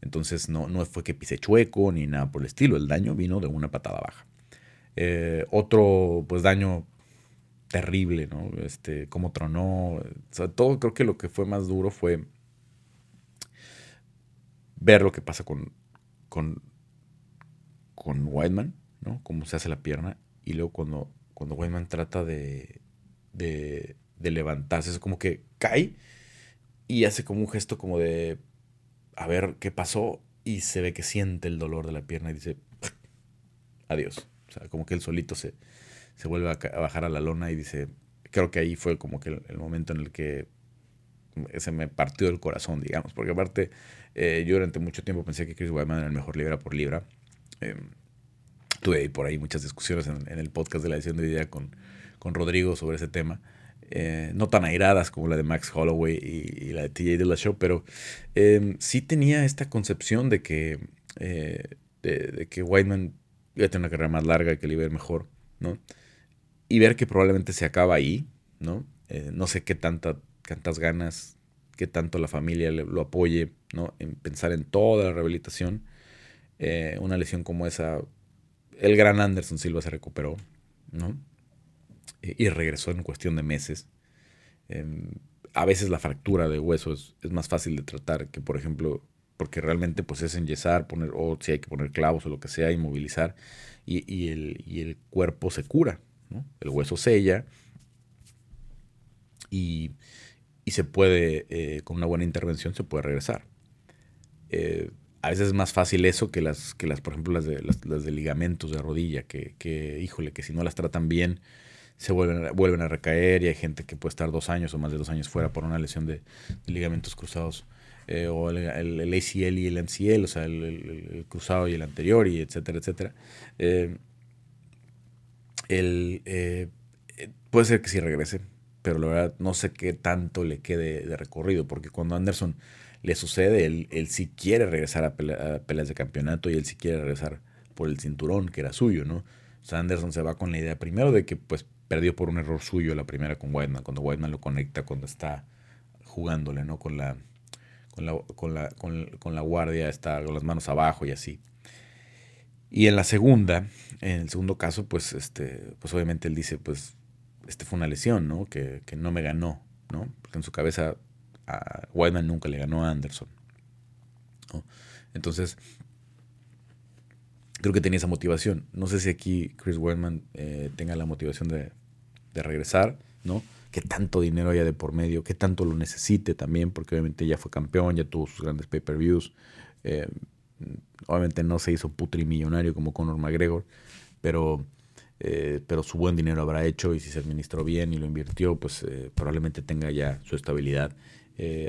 Entonces no, no fue que pise chueco ni nada por el estilo, el daño vino de una patada baja. Eh, otro pues daño terrible, ¿no? Este, cómo tronó. Todo creo que lo que fue más duro fue ver lo que pasa con, con, con Whiteman, ¿no? Cómo se hace la pierna. Y luego cuando, cuando Whiteman trata de, de, levantarse, es como que cae y hace como un gesto como de a ver qué pasó y se ve que siente el dolor de la pierna y dice adiós. O sea, como que él solito se, se vuelve a, bajar a la lona y dice, creo que ahí fue como que el momento en el que se me partió el corazón, digamos, porque aparte eh, yo durante mucho tiempo pensé que Chris Weidman era el mejor libra por libra. Eh, tuve por ahí muchas discusiones en, el podcast de la edición de idea con, con Rodrigo sobre ese tema. Eh, no tan airadas como la de Max Holloway y, la de TJ de la Show, pero em, sí tenía esta concepción de que, de, que Whiteman iba a tener una carrera más larga y que le iba a ir mejor, ¿no? Y ver que probablemente se acaba ahí, ¿no? no sé qué tanta tantas ganas, que tanto la familia lo apoye, ¿no? En pensar en toda la rehabilitación. Eh, una lesión como esa, el gran Anderson Silva se recuperó, ¿no? Y, regresó en cuestión de meses. Em, a veces la fractura de huesos es, más fácil de tratar que, por ejemplo, porque realmente pues es enyesar, poner, o si hay que poner clavos o lo que sea, inmovilizar, y, y, el, y el cuerpo se cura, ¿no? El hueso sella y se puede, eh, con una buena intervención, se puede regresar. Eh, a veces es más fácil eso que las, que las por ejemplo, las de, las, de ligamentos de rodilla, que, que, híjole, que si no las tratan bien, se vuelven, vuelven a recaer y hay gente que puede estar dos años o más de dos años fuera por una lesión de, ligamentos cruzados. Eh, o el, el, ACL y el MCL, o sea, el, cruzado y el anterior, y etcétera, etcétera. el, puede ser que sí regrese, pero la verdad no sé qué tanto le quede de recorrido, porque cuando Anderson le sucede, él, él sí quiere regresar a, peleas de campeonato y él sí quiere regresar por el cinturón que era suyo, ¿no? O sea, Anderson se va con la idea primero de que pues perdió por un error suyo la primera con Whiteman, cuando Whiteman lo conecta cuando está jugándole, ¿no? Con la, con la, con la, con, la guardia, está con las manos abajo y así. Y en la segunda, en el segundo caso, pues, este, pues obviamente él dice, pues este fue una lesión, ¿no? Que, no me ganó, ¿no? Porque en su cabeza a Whiteman nunca le ganó a Anderson. Entonces, creo que tenía esa motivación. No sé si aquí Chris Weidman eh, tenga la motivación de, regresar, ¿no? Que tanto dinero haya de por medio, que tanto lo necesite también, porque obviamente ya fue campeón, ya tuvo sus grandes pay-per-views. Eh, obviamente no se hizo putrimillonario como Conor McGregor, pero eh, pero su buen dinero habrá hecho y si se administró bien y lo invirtió, pues eh, probablemente tenga ya su estabilidad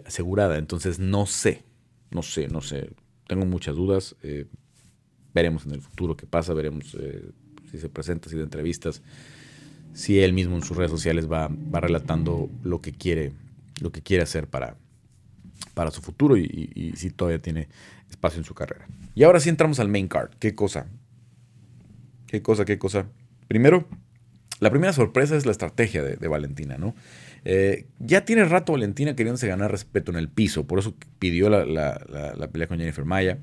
asegurada. Entonces no sé, no sé, no sé. Tengo muchas dudas. veremos en el futuro qué pasa, veremos si se presenta, si de entrevistas, si él mismo en sus redes sociales va, va relatando lo que quiere, lo que quiere hacer para, para su futuro y, si todavía tiene espacio en su carrera. Y ahora sí entramos al main card. ¿Qué cosa? ¿Qué cosa? ¿Qué cosa? Primero, la primera sorpresa es la estrategia de, Valentina, ¿no? Eh, ya tiene rato Valentina queriéndose ganar respeto en el piso, por eso pidió la, pelea con Jennifer Maya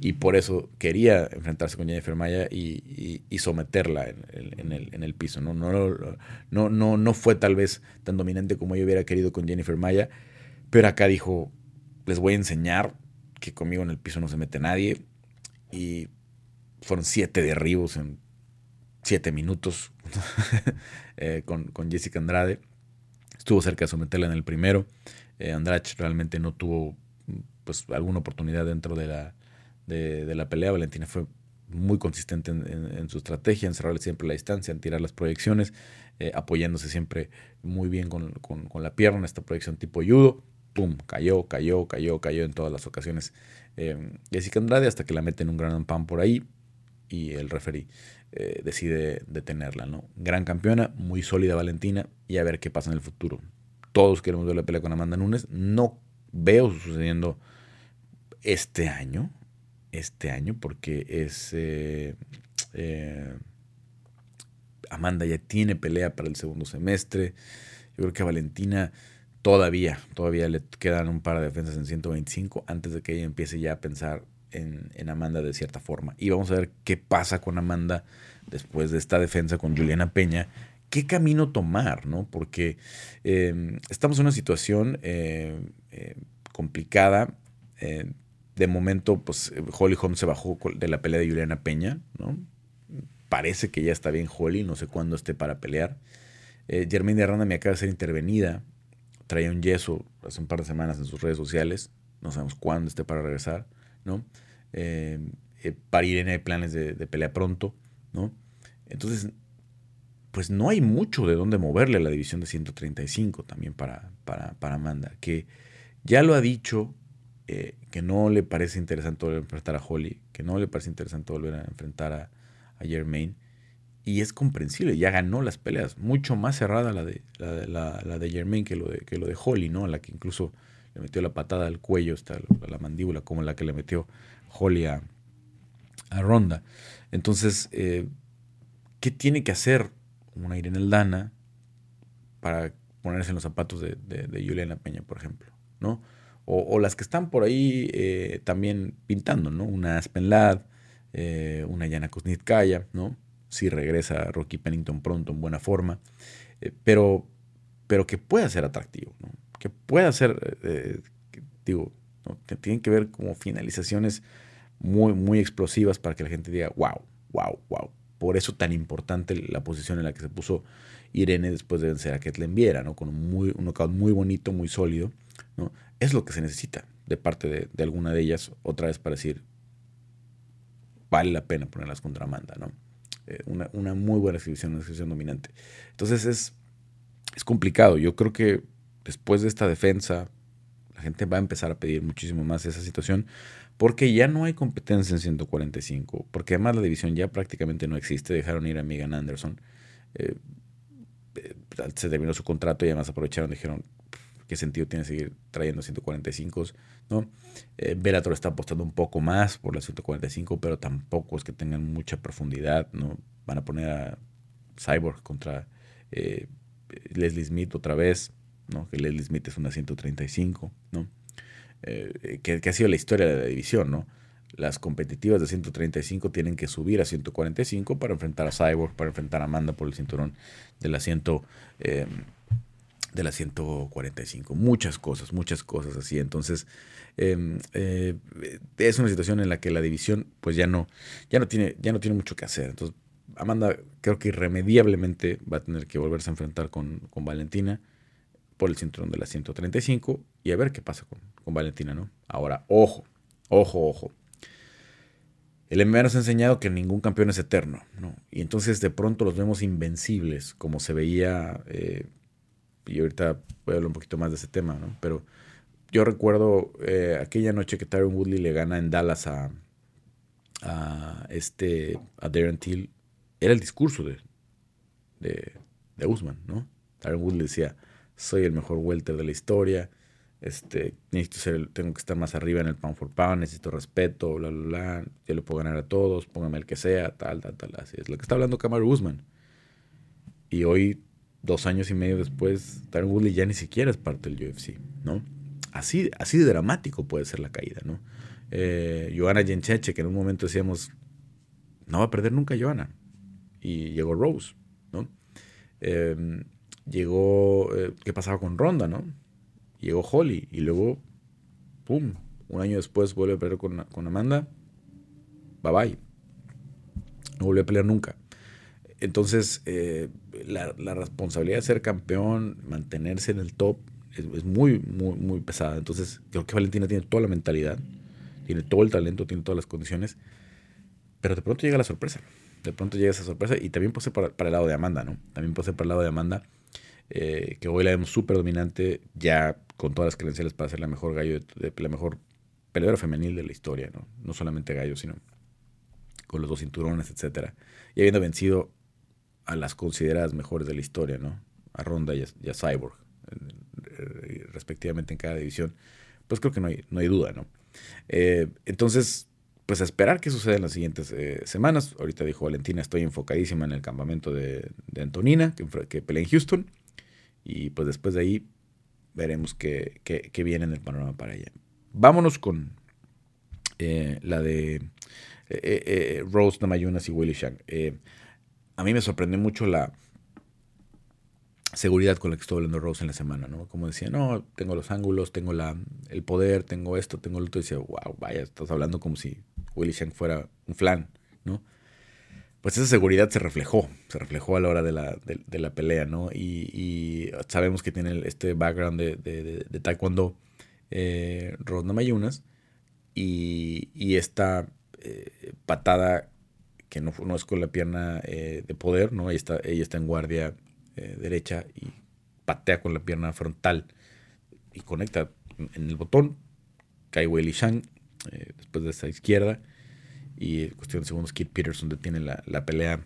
y por eso quería enfrentarse con Jennifer Maya y, someterla en, el, en, el, piso. ¿no? No, no, no, no fue tal vez tan dominante como yo hubiera querido con Jennifer Maya, pero acá dijo, les voy a enseñar que conmigo en el piso no se mete nadie. Y fueron siete derribos en siete minutos eh, con, Jessica Andrade. Estuvo cerca de someterla en el primero. Eh, Andrade realmente no tuvo pues alguna oportunidad dentro de la, de, la pelea. Valentina fue muy consistente en, su estrategia, en cerrarle siempre la distancia, en tirar las proyecciones, eh, apoyándose siempre muy bien con, con, la pierna esta proyección tipo judo pum, cayó, cayó, cayó, cayó en todas las ocasiones eh, Jessica Andrade hasta que la mete en un gran pan por ahí y el referee eh, decide detenerla, ¿no? Gran campeona, muy sólida Valentina y a ver qué pasa en el futuro. Todos queremos ver la pelea con Amanda Nunes. No veo sucediendo este año, este año, porque es... Eh, Amanda ya tiene pelea para el segundo semestre. Yo creo que Valentina Todavía, todavía le quedan un par de defensas en 125 antes de que ella empiece ya a pensar en, Amanda de cierta forma. Y vamos a ver qué pasa con Amanda después de esta defensa con Juliana Peña. ¿Qué camino tomar? ¿no? Porque em, estamos en una situación eh, eh, complicada. De momento, pues Holly Holmes se bajó de la pelea de Juliana Peña. ¿no? Parece que ya está bien Holly, no sé cuándo esté para pelear. Eh, Germaine Aranda me acaba de ser intervenida traía un yeso hace un par de semanas en sus redes sociales, no sabemos cuándo esté para regresar, ¿no? Eh, eh, para Irene hay planes de, pelea pronto, ¿no? Entonces, pues no hay mucho de dónde moverle a la división de 135 también para, para, para Amanda, que ya lo ha dicho eh, que no le parece interesante volver a enfrentar a Holly, que no le parece interesante volver a enfrentar a, Germain, y es comprensible, ya ganó las peleas, mucho más cerrada la de, la, la, de Germain que lo de, que lo de Holly, ¿no? A la que incluso le metió la patada al cuello, hasta la mandíbula, como la que le metió Holly a, Ronda. Entonces, eh, ¿qué tiene que hacer una Irene Aldana para ponerse en los zapatos de, de, Juliana Peña, por ejemplo? ¿no? O, las que están por ahí eh, también pintando, ¿no? Una Aspen Ladd, eh, una Yana Kuznitskaya, ¿no? si regresa Rocky Pennington pronto en buena forma, pero, pero que pueda ser atractivo, que pueda ser, eh, digo, tienen que ver como finalizaciones muy, muy explosivas para que la gente diga, wow, wow, wow. Por eso tan importante la posición en la que se puso Irene después de vencer a Ketlen Viera, ¿no? con un, muy, un knockout muy bonito, muy sólido. ¿no? Es lo que se necesita de parte de, alguna de ellas, otra vez para decir, vale la pena ponerlas contra Amanda, ¿no? Eh, una, muy buena exhibición, una exhibición dominante. Entonces es, es complicado. Yo creo que después de esta defensa, la gente va a empezar a pedir muchísimo más esa situación porque ya no hay competencia en 145, porque además la división ya prácticamente no existe. Dejaron ir a Megan Anderson. Eh, eh, se terminó su contrato y además aprovecharon dijeron, qué sentido tiene seguir trayendo 145, ¿no? Eh, está apostando un poco más por las 145, pero tampoco es que tengan mucha profundidad, ¿no? Van a poner a Cyborg contra eh, Leslie Smith otra vez, ¿no? Que Leslie Smith es una 135, ¿no? Eh, que, ha sido la historia de la división, ¿no? Las competitivas de 135 tienen que subir a 145 para enfrentar a Cyborg, para enfrentar a Amanda por el cinturón de la 100 de la 145. Muchas cosas, muchas cosas así. Entonces, eh, es una situación en la que la división pues ya no, ya no, tiene, ya no tiene mucho que hacer. Entonces, Amanda creo que irremediablemente va a tener que volverse a enfrentar con, Valentina por el cinturón de la 135 y a ver qué pasa con, Valentina, ¿no? Ahora, ojo, ojo, ojo. el MMA nos ha enseñado que ningún campeón es eterno, ¿no? Y entonces de pronto los vemos invencibles, como se veía, eh, y ahorita voy a hablar un poquito más de ese tema, ¿no? Pero yo recuerdo eh, aquella noche que Tyron Woodley le gana en Dallas a, este, Darren Till, era el discurso de, de, de Usman, ¿no? Tyron Woodley decía, soy el mejor welter de la historia, este, necesito ser, tengo que estar más arriba en el pound for pound, necesito respeto, bla, bla, bla, yo le puedo ganar a todos, póngame el que sea, tal, tal, tal, así es lo que está hablando Kamaru Usman. Y hoy, dos años y medio después, Tyron Woodley ya ni siquiera es parte del UFC, ¿no? Así, así de dramático puede ser la caída, ¿no? Eh, Jencheche, que en un momento decíamos, no va a perder nunca Johanna. Y llegó Rose, ¿no? Em, llegó, eh, ¿qué pasaba con Ronda, no? llegó Holly y luego, ¡pum! Un año después vuelve a pelear con, Amanda. Bye bye. No volvió a pelear nunca. Entonces, eh, la, responsabilidad de ser campeón, mantenerse en el top, es, muy, muy, muy pesada. Entonces, creo que Valentina tiene toda la mentalidad, tiene todo el talento, tiene todas las condiciones, pero de pronto llega la sorpresa. De pronto llega esa sorpresa y también puede ser para, para el lado de Amanda, ¿no? También puede ser para el lado de Amanda eh, que hoy la vemos súper dominante, ya con todas las credenciales para ser la mejor gallo, de, la mejor peleadora femenil de la historia, ¿no? No solamente gallo, sino con los dos cinturones, etcétera. Y habiendo vencido a las consideradas mejores de la historia, ¿no? A Ronda y a, Cyborg, eh, respectivamente en cada división, pues creo que no hay, no hay duda, ¿no? Eh, entonces, pues a esperar qué sucede en las siguientes semanas. Ahorita dijo Valentina, estoy enfocadísima en el campamento de, Antonina, que, que pelea en Houston. Y pues después de ahí veremos qué, viene en el panorama para ella. Vámonos con eh, la de eh, eh, Rose Namayunas y Willy Shang. a mí me sorprendió mucho la seguridad con la que estuvo hablando Rose en la semana, ¿no? Como decía, no, tengo los ángulos, tengo la, el poder, tengo esto, tengo lo otro. Y decía, wow, vaya, estás hablando como si Willy Shang fuera un flan, ¿no? Pues esa seguridad se reflejó, se reflejó a la hora de la, de, la pelea, ¿no? Y, sabemos que tiene este background de, de, taekwondo eh, Ronda Mayunas y, y esta eh, patada que no, no, es con la pierna eh, de poder, ¿no? Ella está, ella está en guardia derecha y patea con la pierna frontal y conecta en el botón, cae Wei Shang después de esa izquierda y cuestión de segundos, Kid Peterson detiene la, la pelea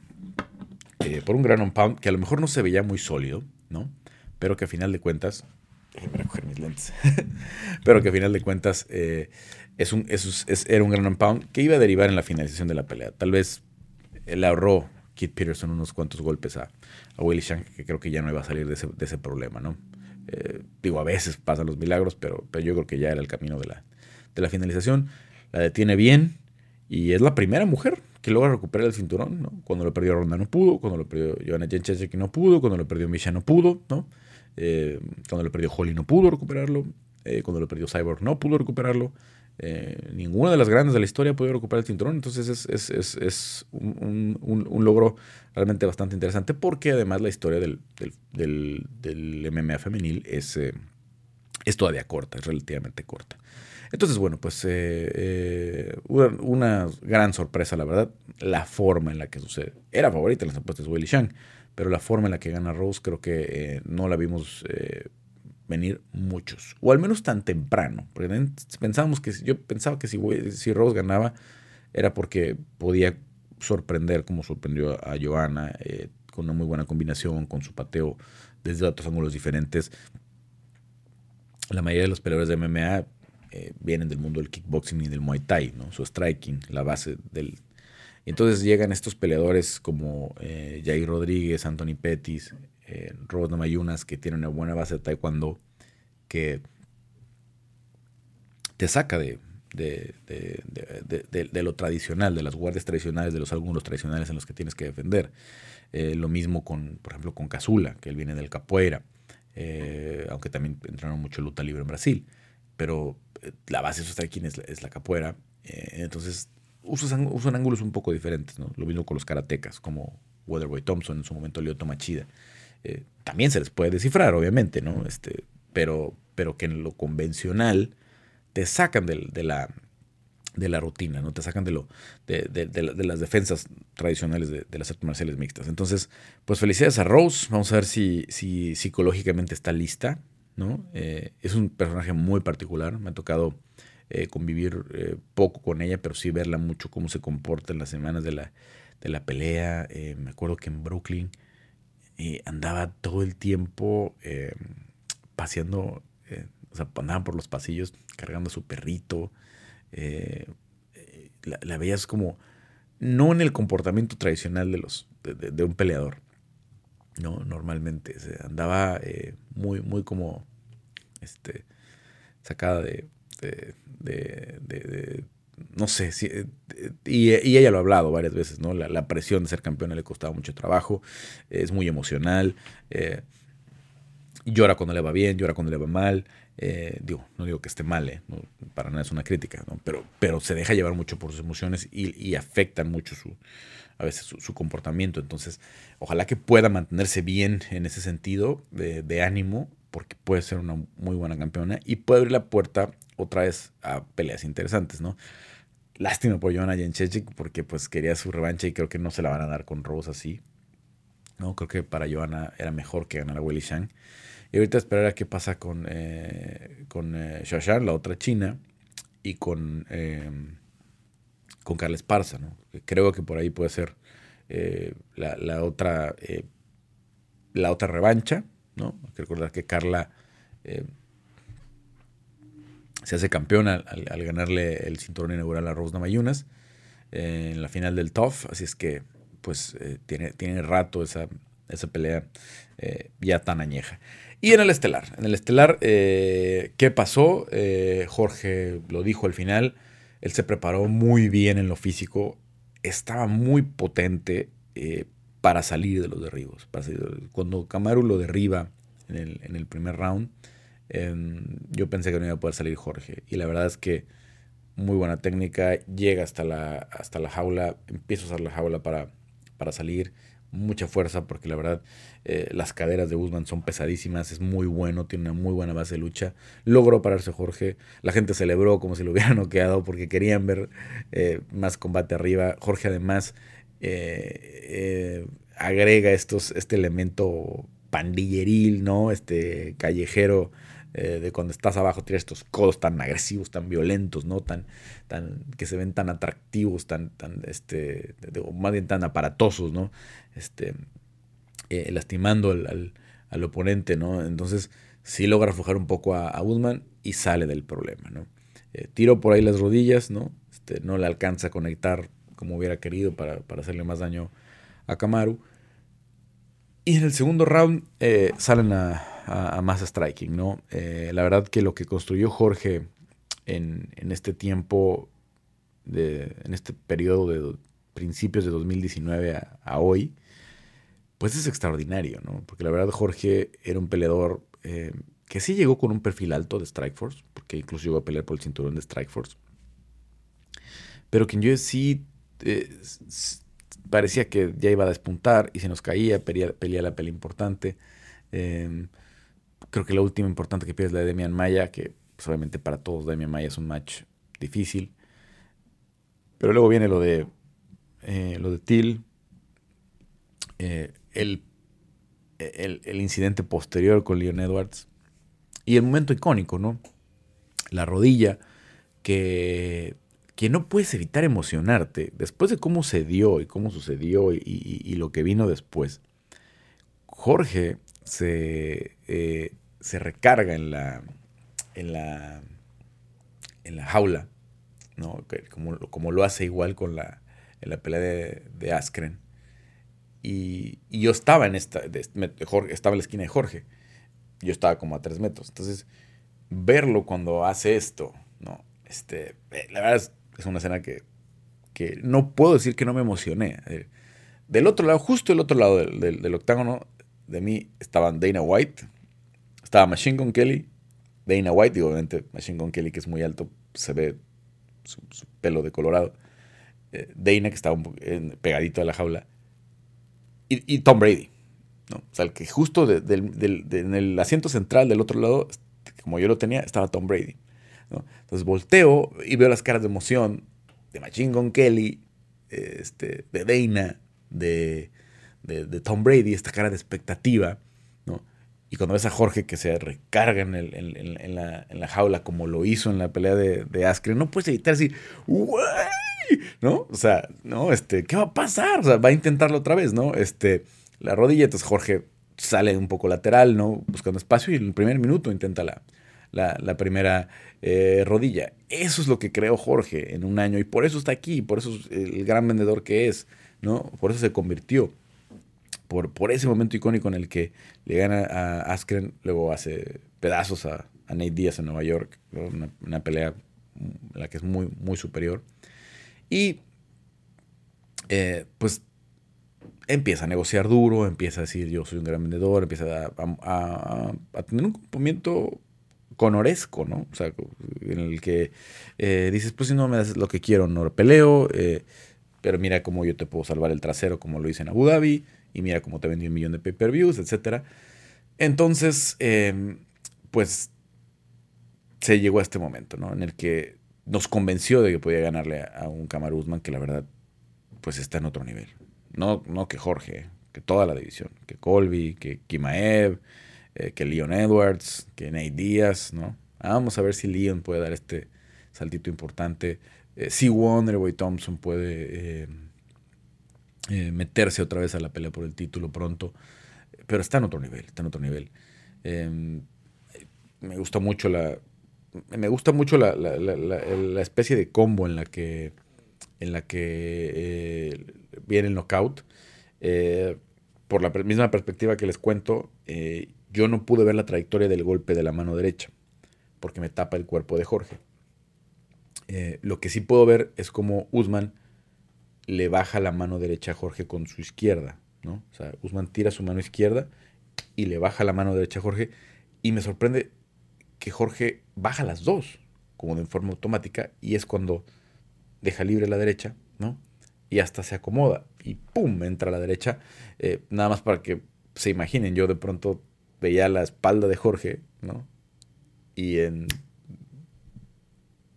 eh, por un gran pound que a lo mejor no se veía muy sólido, ¿no? Pero que a final de cuentas, pero que a final de cuentas eh, es un, es, era un gran pound que iba a derivar en la finalización de la pelea. Tal vez le ahorró Kid Peterson unos cuantos golpes a, a Willie Shank, que creo que ya no iba a salir de ese, de ese problema, ¿no? Eh, digo, a veces pasan los milagros, pero, pero yo creo que ya era el camino de la, de la finalización. La detiene bien, y es la primera mujer que logra recuperar el cinturón, ¿no? Cuando lo perdió Ronda no pudo, cuando lo perdió Joanna que no pudo, cuando lo perdió Misha no pudo, ¿no? Eh, cuando lo perdió Holly no pudo recuperarlo, eh, cuando lo perdió Cyborg no pudo recuperarlo. Eh, ninguna de las grandes de la historia pudo recuperar el cinturón, entonces es, es, es, es un, un, un, logro realmente bastante interesante porque además la historia del, del, del, MMA femenil es, es todavía corta, es relativamente corta. Entonces, bueno, pues eh, eh, una, gran sorpresa, la verdad, la forma en la que sucede. Era favorita en las apuestas Willy Shang, pero la forma en la que gana Rose creo que eh, no la vimos venir muchos, o al menos tan temprano, porque pensábamos que yo pensaba que si, si Rose ganaba era porque podía sorprender como sorprendió a Johanna con una muy buena combinación, con su pateo desde otros ángulos diferentes. La mayoría de los peleadores de MMA eh, vienen del mundo del kickboxing y del muay thai, ¿no? Su striking, la base del... Entonces llegan estos peleadores como eh, Jair Rodríguez, Anthony Pettis, eh, Robert Mayunas, que tienen una buena base de taekwondo, que te saca de, de, de, de, lo tradicional, de las guardias tradicionales, de los ángulos tradicionales en los que tienes que defender. Eh, lo mismo con, por ejemplo, con Casula, que él viene del capoeira, aunque también entraron mucho luta libre en Brasil pero eh, la base de su es, es la capoeira. Eh, entonces usan, usan, ángulos un poco diferentes, ¿no? Lo mismo con los karatecas, como Weatherboy Thompson, en su momento Lyoto Machida. Eh, también se les puede descifrar, obviamente, ¿no? Este, pero, pero que en lo convencional te sacan de, de la, de la rutina, ¿no? Te sacan de, lo, de, las defensas tradicionales de, las artes marciales mixtas. Entonces, pues felicidades a Rose. Vamos a ver si, si psicológicamente está lista, ¿no? Eh, es un personaje muy particular. Me ha tocado eh, convivir eh, poco con ella, pero sí verla mucho cómo se comporta en las semanas de la, de la pelea. me acuerdo que en Brooklyn andaba todo el tiempo paseando, o sea, andaban por los pasillos cargando a su perrito. Eh, la, veías como, no en el comportamiento tradicional de, los, de, un peleador, no, normalmente, andaba eh, muy, muy como, este, sacada de, de, no sé, si, eh, y, ella lo ha hablado varias veces, ¿no? La, presión de ser campeona le costaba mucho trabajo, es muy emocional, llora cuando le va bien, llora cuando le va mal, eh, digo, no digo que esté mal, eh, para nada es una crítica, pero, pero se deja llevar mucho por sus emociones y, afectan mucho su, a veces su, comportamiento. Entonces, ojalá que pueda mantenerse bien en ese sentido de, ánimo, porque puede ser una muy buena campeona y puede abrir la puerta otra vez a peleas interesantes, ¿no? Lástima por Joanna Jędrzejczyk porque pues quería su revancha y creo que no se la van a dar con Rose así. ¿no? Creo que para Joanna era mejor que ganar a Willy Shang. Y ahorita esperar a qué pasa con, eh, con eh, la otra china, y con, eh, con Carla Esparza. ¿no? Creo que por ahí puede ser eh, la, otra, la otra revancha. ¿no? Hay que recordar que Carla se hace campeona al, ganarle el cinturón inaugural a Rosna Mayunas en la final del TOF. Así es que pues tiene, tiene rato esa, esa pelea ya tan añeja. Y en el estelar, en el estelar, eh, ¿qué pasó? Eh, Jorge lo dijo al final, él se preparó muy bien en lo físico, estaba muy potente eh, para salir de los derribos. cuando Kamaru lo derriba en el, primer round, em, yo pensé que no iba a poder salir Jorge. Y la verdad es que muy buena técnica, llega hasta la, hasta la jaula, empieza a usar la jaula para, para salir mucha fuerza porque la verdad eh, las caderas de Guzmán son pesadísimas, es muy bueno, tiene una muy buena base de lucha. Logró pararse Jorge, la gente celebró como si lo hubieran noqueado porque querían ver eh, más combate arriba. Jorge además eh, agrega estos, este elemento pandilleril, ¿no? Este callejero eh, de cuando estás abajo, tienes estos codos tan agresivos, tan violentos, ¿no? Tan, tan, que se ven tan atractivos, tan, tan, este, más bien tan aparatosos, ¿no? Este, eh, lastimando al, oponente, ¿no? Entonces, sí logra aflojar un poco a, a y sale del problema, ¿no? Eh, tiro por ahí las rodillas, ¿no? Este, no le alcanza a conectar como hubiera querido para, hacerle más daño a Kamaru. Y en el segundo round salen a, a, más striking, ¿no? Eh, la verdad que lo que construyó Jorge en, este tiempo, de, en este periodo de principios de 2019 a, hoy, pues es extraordinario, ¿no? Porque la verdad Jorge era un peleador eh, que sí llegó con un perfil alto de Strikeforce, porque incluso llegó a pelear por el cinturón de Strikeforce, pero que yo sí eh, parecía que ya iba a despuntar y se nos caía, peleaba la pelea importante. Creo que la última importante que pierde es la de Demian Maya, que pues, obviamente para todos Demian Maya es un match difícil. Pero luego viene lo de eh, lo de Till, eh, el, el, incidente posterior con Leon Edwards y el momento icónico, ¿no? La rodilla que, que no puedes evitar emocionarte después de cómo se dio y cómo sucedió y lo que vino después. Jorge se, eh, se recarga en la, en la, en la jaula, ¿no? como, como lo hace igual con la, en la pelea de, Askren. Y, yo estaba en esta, estaba en la esquina de Jorge. Yo estaba como a tres metros. Entonces, verlo cuando hace esto, ¿no? Este, eh, la verdad es, una escena que, que, no puedo decir que no me emocioné. Eh, del otro lado, justo el otro lado del, del octágono, de mí estaban Dana White, estaba Machine Gun Kelly, Dana White, y obviamente Machine Gun Kelly, que es muy alto, se ve su, pelo de colorado. Eh, Dana, que estaba pegadito a la jaula. Y, Tom Brady. ¿no? O sea, el que justo en el asiento central del otro lado, como yo lo tenía, estaba Tom Brady. Entonces volteo y veo las caras de emoción de Machine Gun Kelly, este, de Dana, de, de, Tom Brady, esta cara de expectativa, ¿no? Y cuando ves a Jorge que se recarga en, la, jaula como lo hizo en la pelea de, de no puedes evitar decir, ¿no? O sea, ¿no? Este, ¿qué va a pasar? O sea, va a intentarlo otra vez, ¿no? Este, la rodilla, entonces Jorge sale un poco lateral, ¿no? Buscando espacio y en el primer minuto intenta la, la, primera eh, rodilla. Eso es lo que creó Jorge en un año y por eso está aquí, por eso es el gran vendedor que es, ¿no? Por eso se convirtió por, por ese momento icónico en el que le gana a Askren, luego hace pedazos a, a Nate Díaz en Nueva York, una, pelea en la que es muy, muy superior. Y eh, pues empieza a negociar duro, empieza a decir yo soy un gran vendedor, empieza a, tener un comportamiento conoresco, ¿no? O sea, en el que eh, dices, pues si no me das lo que quiero, no peleo, eh, pero mira cómo yo te puedo salvar el trasero como lo hice en Abu Dhabi, y mira cómo te vendí un millón de pay-per-views, etc. Entonces, em, pues se llegó a este momento, ¿no? En el que nos convenció de que podía ganarle a, un Kamaru que la verdad, pues está en otro nivel. No, no que Jorge, que toda la división, que Colby, que Kimaev, eh, que Leon Edwards, que Nate Díaz, ¿no? Vamos a ver si Leon puede dar este saltito importante. Eh, si Wonderboy Thompson puede em, eh, meterse otra vez a la pelea por el título pronto. Pero está en otro nivel, está en otro nivel. Em, me gusta mucho la. Me gusta mucho la, especie de combo en la que. En la que eh, viene el knockout. Eh, por la misma perspectiva que les cuento, yo no pude ver la trayectoria del golpe de la mano derecha. Porque me tapa el cuerpo de Jorge. lo que sí puedo ver es como Usman le baja la mano derecha a Jorge con su izquierda, ¿no? O sea, Usman tira su mano izquierda y le baja la mano derecha a Jorge y me sorprende que Jorge baja las dos, como de forma automática, y es cuando deja libre la derecha, ¿no? Y hasta se acomoda y ¡pum! entra la derecha. Eh, nada más para que se imaginen, yo de pronto veía la espalda de Jorge, ¿no? Y en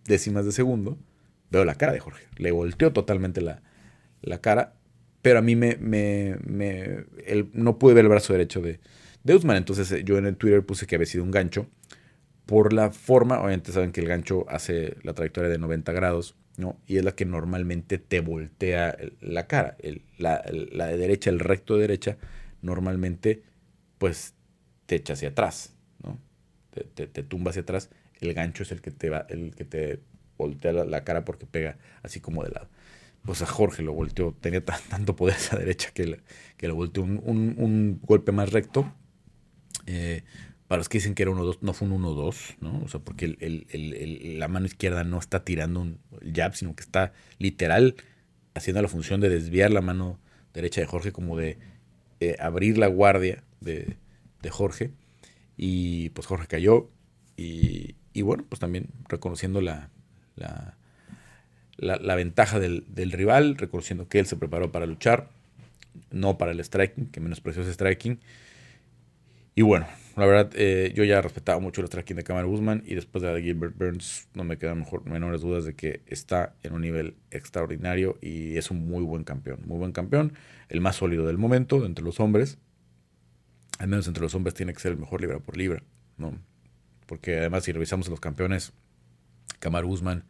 décimas de segundo veo la cara de Jorge. Le volteó totalmente la, la cara, pero a mí me, me, me no pude ver el brazo derecho de, de Usman, entonces eh, yo en el Twitter puse que había sido un gancho por la forma, obviamente saben que el gancho hace la trayectoria de 90 grados, ¿no? Y es la que normalmente te voltea la cara. la, de derecha, el recto de derecha, normalmente pues te echa hacia atrás, ¿no? Te, te, tumba hacia atrás. El gancho es el que te va, el que te voltea la cara porque pega así como de lado pues a Jorge lo volteó, tenía tanto poder esa derecha que, que lo volteó un, golpe más recto. Eh, para los que dicen que era 1-2, no fue un 1-2, ¿no? O sea, porque la mano izquierda no está tirando un jab, sino que está literal haciendo la función de desviar la mano derecha de Jorge, como de eh, abrir la guardia de, Jorge. Y pues Jorge cayó. Y, y bueno, pues también reconociendo la, la la, ventaja del, rival, reconociendo que él se preparó para luchar, no para el striking, que menospreció ese striking. Y bueno, la verdad, eh, yo ya respetaba mucho el striking de Kamaru Guzmán y después de la de Gilbert Burns no me quedan mejor, menores dudas de que está en un nivel extraordinario y es un muy buen campeón. Muy buen campeón, el más sólido del momento entre los hombres. Al menos entre los hombres tiene que ser el mejor libra por libra, ¿no? Porque además, si revisamos a los campeones, Kamaru Guzmán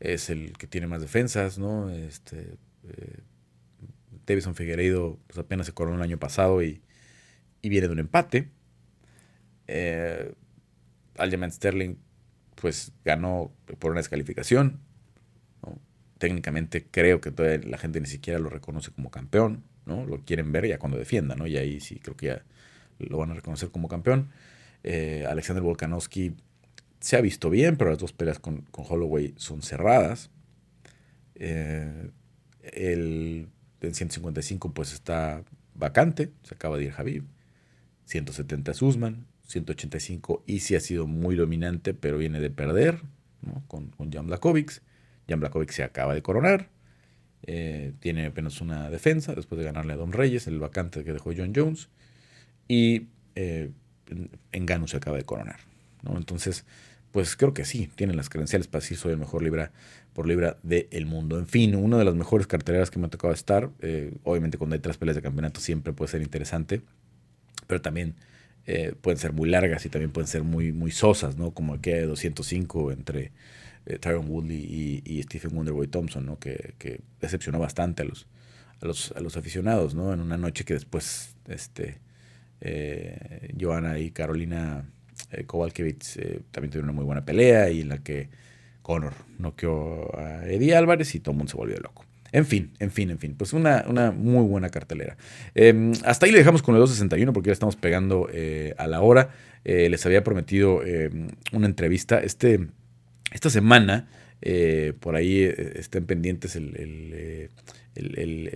es el que tiene más defensas, ¿no? Este, eh, Davison Figueiredo pues apenas se coronó el año pasado y, viene de un empate. Eh, Sterling pues ganó por una descalificación. Técnicamente creo que todavía la gente ni siquiera lo reconoce como campeón, ¿no? Lo quieren ver ya cuando defienda, ¿no? Y ahí sí creo que ya lo van a reconocer como campeón. Eh, Alexander Volkanovski se ha visto bien, pero las dos peleas con, Holloway son cerradas. Eh, el en 155 pues está vacante, se acaba de ir Javib. 170 es Usman, 185 Easy ha sido muy dominante, pero viene de perder con, con Jan Blakovic. Jan Blakovic se acaba de coronar. Eh, tiene apenas una defensa después de ganarle a Dom Reyes, el vacante que dejó John Jones. Y eh, Engano se acaba de coronar. ¿No? Entonces, pues creo que sí, tiene las credenciales para decir soy el mejor libra por libra del mundo. En fin, una de las mejores carteleras que me ha tocado estar. Eh, obviamente cuando hay tres peleas de campeonato siempre puede ser interesante, pero también eh, pueden ser muy largas y también pueden ser muy, muy sosas, ¿no? Como aquella de 205 entre eh, Tyron Woodley y, Stephen Wonderboy Thompson, ¿no? Que, que, decepcionó bastante a los, a los, a los aficionados, ¿no? En una noche que después este, eh, Joana y Carolina eh, Kowalkiewicz eh, también tuvieron una muy buena pelea y en la que Conor noqueó a Eddie Álvarez y todo el mundo se volvió loco. En fin, en fin, en fin. Pues una, una muy buena cartelera. Em, hasta ahí le dejamos con el 261 porque ya estamos pegando eh, a la hora. les había prometido em, una entrevista. Este, esta semana, por ahí estén pendientes el el,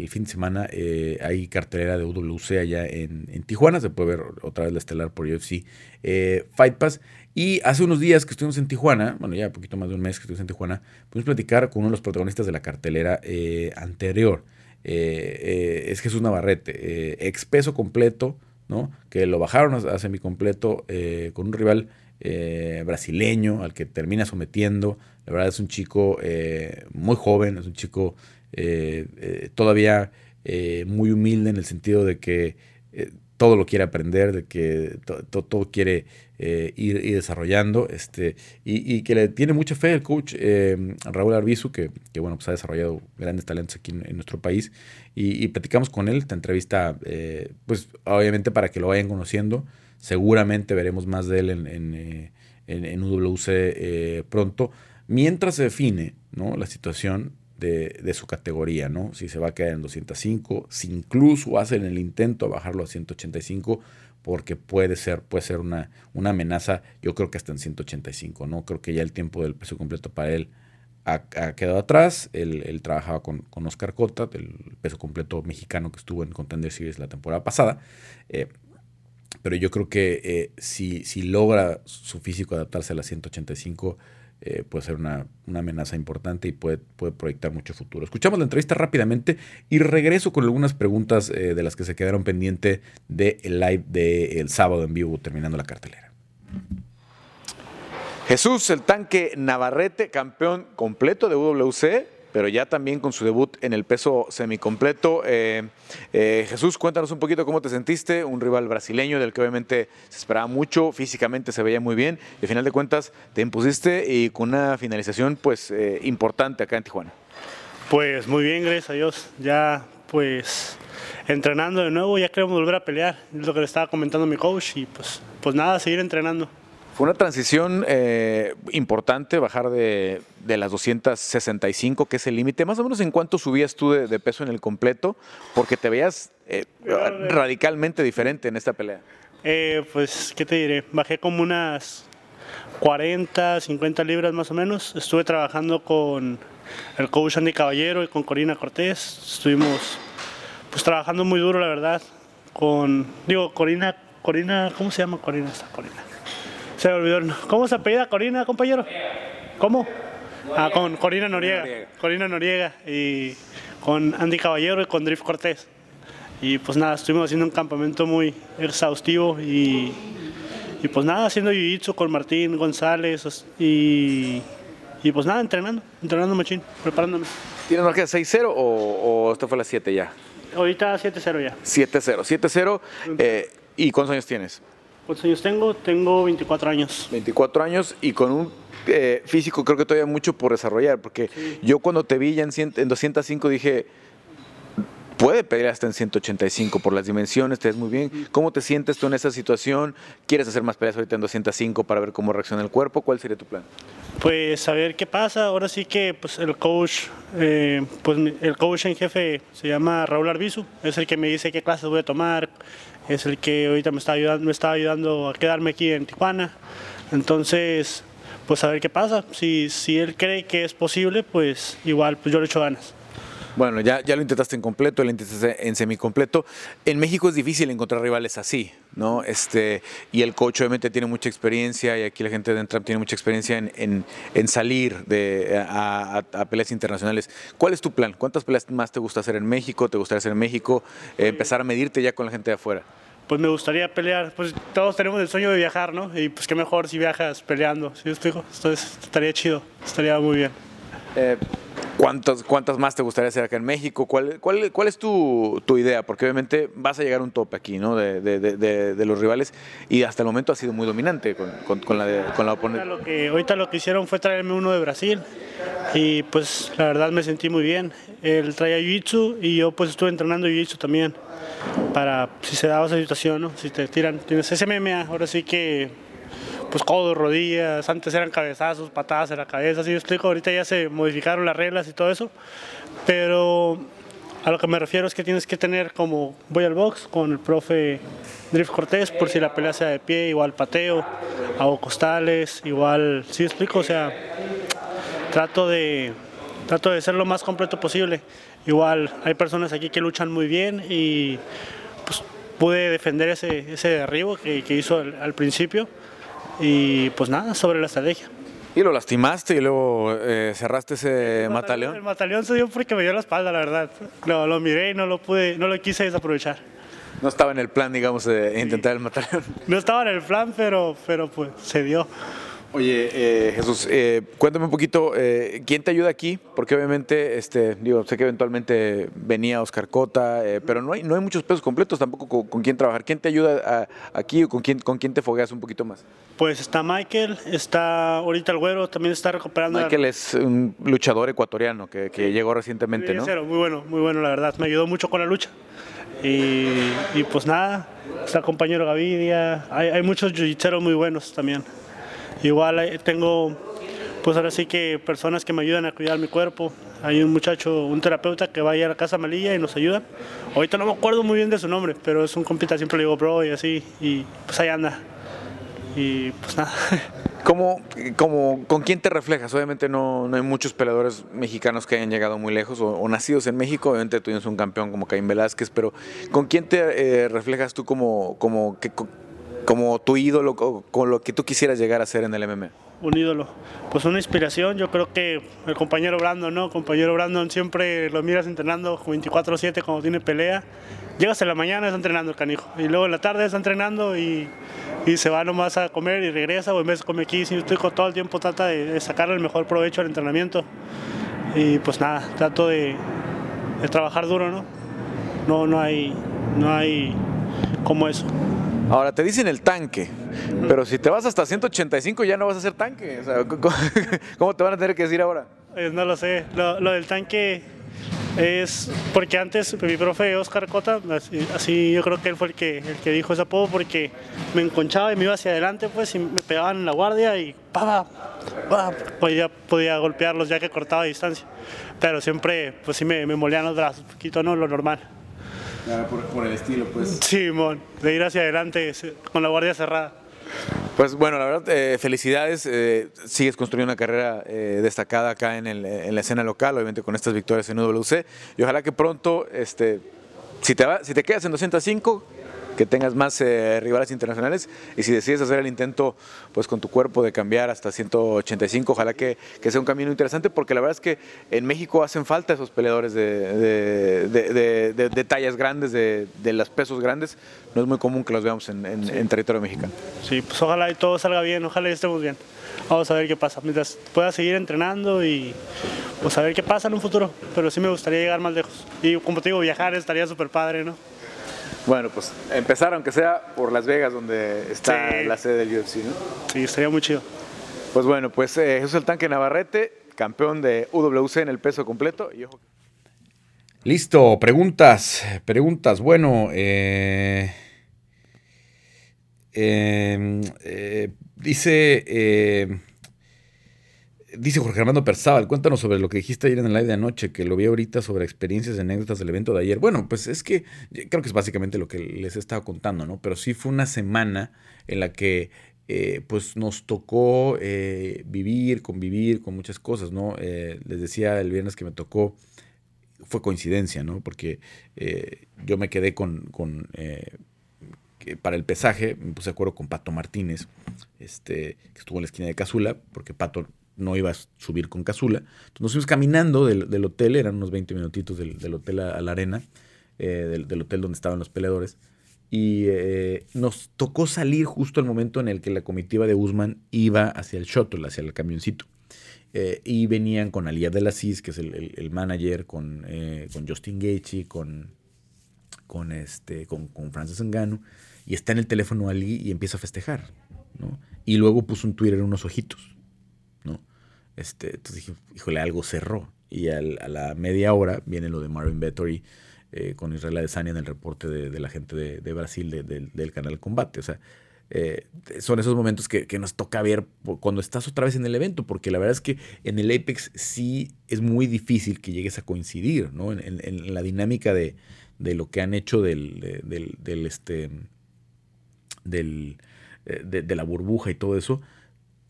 fin de semana eh, hay cartelera de UWC allá en, Tijuana. Se puede ver otra vez la estelar por UFC eh, Fight Pass. Y hace unos días que estuvimos en Tijuana, bueno, ya poquito más de un mes que estuvimos en Tijuana, pudimos platicar con uno de los protagonistas de la cartelera eh, anterior. es Jesús Navarrete, ex peso completo, ¿no? Que lo bajaron a, semi completo con un rival brasileño al que termina sometiendo. La verdad es un chico muy joven, es un chico eh, eh, todavía eh, muy humilde en el sentido de que todo lo quiere aprender, de que todo quiere ir, desarrollando, este, y, que le tiene mucha fe el coach Raúl Arbizu, que, bueno, pues ha desarrollado grandes talentos aquí en, nuestro país, y, platicamos con él, esta entrevista, pues obviamente para que lo vayan conociendo, seguramente veremos más de él en, en, en UWC pronto, mientras se define ¿no? la situación de, su categoría, ¿no? Si se va a quedar en 205, si incluso hacen el intento de bajarlo a 185, porque puede ser, puede ser una, una amenaza, yo creo que hasta en 185, ¿no? Creo que ya el tiempo del peso completo para él ha, quedado atrás. Él, trabajaba con, con, Oscar Cota, el peso completo mexicano que estuvo en Contender Series la temporada pasada. Eh, pero yo creo que eh, si, si logra su físico adaptarse a la 185, eh, puede ser una, amenaza importante y puede, puede proyectar mucho futuro. Escuchamos la entrevista rápidamente y regreso con algunas preguntas eh, de las que se quedaron pendientes del live del sábado en vivo terminando la cartelera. Jesús, el tanque Navarrete, campeón completo de WC pero ya también con su debut en el peso semicompleto. Eh, eh, Jesús, cuéntanos un poquito cómo te sentiste, un rival brasileño del que obviamente se esperaba mucho, físicamente se veía muy bien, y al final de cuentas te impusiste y con una finalización pues eh, importante acá en Tijuana. Pues muy bien, gracias a Dios, ya pues entrenando de nuevo, ya queremos volver a pelear, es lo que le estaba comentando mi coach y pues, pues nada, seguir entrenando. Fue una transición eh, importante bajar de, las 265, que es el límite. Más o menos en cuánto subías tú de, peso en el completo, porque te veías eh, radicalmente diferente en esta pelea. Eh, pues, ¿qué te diré? Bajé como unas 40, 50 libras más o menos. Estuve trabajando con el coach Andy Caballero y con Corina Cortés. Estuvimos pues trabajando muy duro, la verdad. Con, digo, Corina, Corina, ¿cómo se llama Corina? Esta Corina. Se me olvidó. ¿Cómo se apellida Corina, compañero? ¿Cómo? Ah, con Corina Noriega. Corina Noriega y con Andy Caballero y con Drift Cortés. Y pues nada, estuvimos haciendo un campamento muy exhaustivo y, y pues nada, haciendo jiu-jitsu con Martín González y, y pues nada, entrenando, entrenando machín, preparándome. ¿Tienes marca 6-0 o, o esto fue la 7 ya? Ahorita 7-0 ya. 7-0, 7-0. Eh, ¿Y cuántos años tienes? ¿Cuántos años tengo? Tengo 24 años. 24 años y con un eh, físico creo que todavía mucho por desarrollar, porque yo cuando te vi ya en, en 205 dije, puede pedir hasta en 185 por las dimensiones, te ves muy bien. ¿Cómo te sientes tú en esa situación? ¿Quieres hacer más peleas ahorita en 205 para ver cómo reacciona el cuerpo? ¿Cuál sería tu plan? Pues a ver qué pasa. Ahora sí que pues, el coach, eh, pues el coach en jefe se llama Raúl Arbizu, es el que me dice qué clases voy a tomar, es el que ahorita me está ayudando, me está ayudando a quedarme aquí en Tijuana. Entonces, pues a ver qué pasa. Si, si él cree que es posible, pues igual, pues yo le echo ganas. Bueno, ya, ya lo intentaste en completo, lo intentaste en semicompleto. En México es difícil encontrar rivales así, ¿no? Este, y el coach obviamente tiene mucha experiencia y aquí la gente de Entram tiene mucha experiencia en, en, salir de, a, peleas internacionales. ¿Cuál es tu plan? ¿Cuántas peleas más te gusta hacer en México? ¿Te gustaría hacer en México? empezar a medirte ya con la gente de afuera. Pues me gustaría pelear. Pues todos tenemos el sueño de viajar, ¿no? Y pues qué mejor si viajas peleando, ¿sí me explico? Entonces estaría chido, estaría muy bien. Eh, ¿Cuántas, ¿Cuántas más te gustaría hacer acá en México? ¿Cuál, cuál, cuál es tu, tu, idea? Porque obviamente vas a llegar a un tope aquí, ¿no? De, de, de, de, los rivales y hasta el momento ha sido muy dominante con, con, con la, con la oponente. Ahorita lo, que, ahorita lo que hicieron fue traerme uno de Brasil y pues la verdad me sentí muy bien. Él traía Jiu-Jitsu y yo pues estuve entrenando Jiu-Jitsu también para si se daba esa situación, ¿no? Si te tiran, tienes ese MMA, ahora sí que pues codos, rodillas, antes eran cabezazos, patadas en la cabeza, así yo explico, ahorita ya se modificaron las reglas y todo eso, pero a lo que me refiero es que tienes que tener como voy al box con el profe Drift Cortés por si la pelea sea de pie, igual pateo, hago costales, igual, sí explico, o sea, trato de trato de ser lo más completo posible. Igual hay personas aquí que luchan muy bien y pues pude defender ese, ese derribo que, que hizo al, al principio y pues nada, sobre la estrategia. Y lo lastimaste y luego eh, cerraste ese el mataleón. El mataleón se dio porque me dio la espalda, la verdad. Lo, lo miré y no lo pude, no lo quise desaprovechar. No estaba en el plan, digamos, de intentar el mataleón. No estaba en el plan, pero, pero pues se dio. Oye, eh, Jesús, eh, cuéntame un poquito, eh, ¿quién te ayuda aquí? Porque obviamente, este, digo, sé que eventualmente venía Oscar Cota, eh, pero no hay, no hay muchos pesos completos tampoco con, con quién trabajar. ¿Quién te ayuda a, aquí o con quién, con quién te fogueas un poquito más? Pues está Michael, está ahorita el güero, también está recuperando. Michael es un luchador ecuatoriano que, llegó recientemente, ¿no? Cero, muy bueno, muy bueno, la verdad. Me ayudó mucho con la lucha. Y, y pues nada, está compañero Gavidia, hay, hay muchos jiu muy buenos también. Igual tengo, pues ahora sí que personas que me ayudan a cuidar mi cuerpo. Hay un muchacho, un terapeuta que va a ir a la casa Malilla y nos ayuda. Ahorita no me acuerdo muy bien de su nombre, pero es un compita, siempre le digo bro y así, y pues ahí anda. Y pues nada. ¿Cómo, cómo, ¿Con quién te reflejas? Obviamente no, no, hay muchos peleadores mexicanos que hayan llegado muy lejos o, nacidos en México. Obviamente tú tienes un campeón como Caín Velázquez, pero ¿con quién te eh, reflejas tú como, como, que, como tu ídolo, con lo que tú quisieras llegar a ser en el MMA? Un ídolo, pues una inspiración, yo creo que el compañero Brandon, ¿no? Compañero Brandon siempre lo miras entrenando 24/7 cuando tiene pelea. Llegas en la mañana, está entrenando el canijo, y luego en la tarde está entrenando y, y se va nomás a comer y regresa, o en vez de comer aquí, si estoy con todo el tiempo trata de, de sacarle el mejor provecho al entrenamiento. Y pues nada, trato de, de trabajar duro, ¿no? No, no hay, no hay como eso. Ahora te dicen el tanque, pero si te vas hasta 185 ya no vas a ser tanque. ¿Cómo te van a tener que decir ahora? Eh, no lo sé. Lo, del tanque es porque antes mi profe Oscar Cota, así, así, yo creo que él fue el que, el que dijo ese apodo porque me enconchaba y me iba hacia adelante pues y me pegaban en la guardia y pa, pa, podía, podía golpearlos ya que cortaba distancia. Pero siempre pues sí me, molían los brazos, ¿no? Lo normal. Ah, por, por, el estilo, pues. Sí, mon, de ir hacia adelante con la guardia cerrada. Pues bueno, la verdad, eh, felicidades. Eh, sigues construyendo una carrera eh, destacada acá en, el, en, la escena local, obviamente con estas victorias en UWC. Y ojalá que pronto, este, si, te va, si te quedas en 205, que tengas más eh, rivales internacionales. Y si decides hacer el intento pues con tu cuerpo de cambiar hasta 185 ojalá que, que sea un camino interesante porque la verdad es que en México hacen falta esos peleadores de, de, de, de tallas grandes de, los pesos grandes. No es muy común que los veamos en, en, sí. en, territorio mexicano. Sí pues ojalá y todo salga bien ojalá y estemos bien. Vamos a ver qué pasa. Mientras pueda seguir entrenando y pues a ver qué pasa en un futuro. Pero sí me gustaría llegar más lejos. Y como te digo viajar estaría súper padre no bueno, pues empezar aunque sea por Las Vegas, donde está sí. la sede del UFC, ¿no? Sí, estaría muy chido. Pues bueno, pues eh, Jesús el Tanque Navarrete, campeón de UWC en el peso completo. Y ojo. Listo, preguntas, preguntas. Bueno, eh, eh, dice Dice Jorge Armando Perzábal, cuéntanos sobre lo que dijiste ayer en el live de anoche, que lo vi ahorita sobre experiencias y anécdotas del evento de ayer. Bueno, pues es que creo que es básicamente lo que les he estado contando, ¿no? Pero sí fue una semana en la que eh, pues nos tocó eh, vivir, convivir con muchas cosas, ¿no? Eh, les decía el viernes que me tocó, fue coincidencia, ¿no? Porque yo me quedé con, con para el pesaje, me puse de acuerdo con Pato Martínez, este, que estuvo en la esquina de Casula, porque Pato no iba a subir con Casula. Nos fuimos caminando del, del, hotel, eran unos 20 minutitos del, del hotel a, la arena, eh, del, del, hotel donde estaban los peleadores. y eh, nos tocó salir justo al momento en el que la comitiva de Usman iba hacia el shuttle, hacia el camioncito. Eh, y venían con Aliyah de la que es el, manager, con, con Justin Gaethje, con, con, este, con, con Francis Ngannou, y está en el teléfono Ali y empieza a festejar, ¿no? Y luego puso un Twitter unos ojitos. Este, entonces dije, híjole, algo cerró. Y a la media hora viene lo de Marvin Vettori eh, con Israel Adesanya en el reporte de, la gente de, Brasil del canal Combate. O sea, eh, son esos momentos que, nos toca ver cuando estás otra vez en el evento, porque la verdad es que en el Apex sí es muy difícil que llegues a coincidir, ¿no? En, la dinámica de, lo que han hecho del, del, este, del, eh, de, la burbuja y todo eso,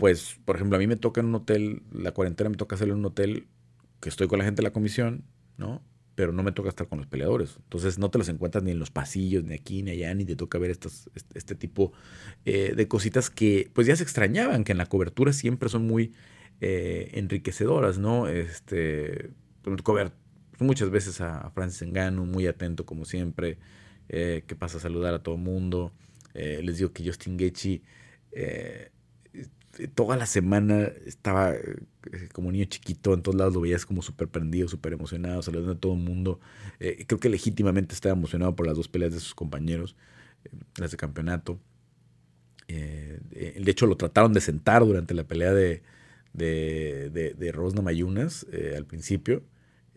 pues, por ejemplo, a mí me toca en un hotel, la cuarentena me toca hacerlo en un hotel que estoy con la gente de la comisión, ¿no? pero no me toca estar con los peleadores. Entonces no te los encuentras ni en los pasillos, ni aquí, ni allá, ni te toca ver estos, este, tipo eh, de cositas que pues ya se extrañaban, que en la cobertura siempre son muy eh, enriquecedoras, ¿no? Este, cover, muchas veces a Francis Engano, muy atento como siempre, eh, que pasa a saludar a todo mundo. les digo que Justin Gaethje toda la semana estaba eh, como niño chiquito, en todos lados lo veías como súper prendido, súper emocionado, saludando a todo el mundo. Eh, creo que legítimamente estaba emocionado por las dos peleas de sus compañeros, eh, las de campeonato. de hecho, lo trataron de sentar durante la pelea de, de, de, de Rosna Mayunas al principio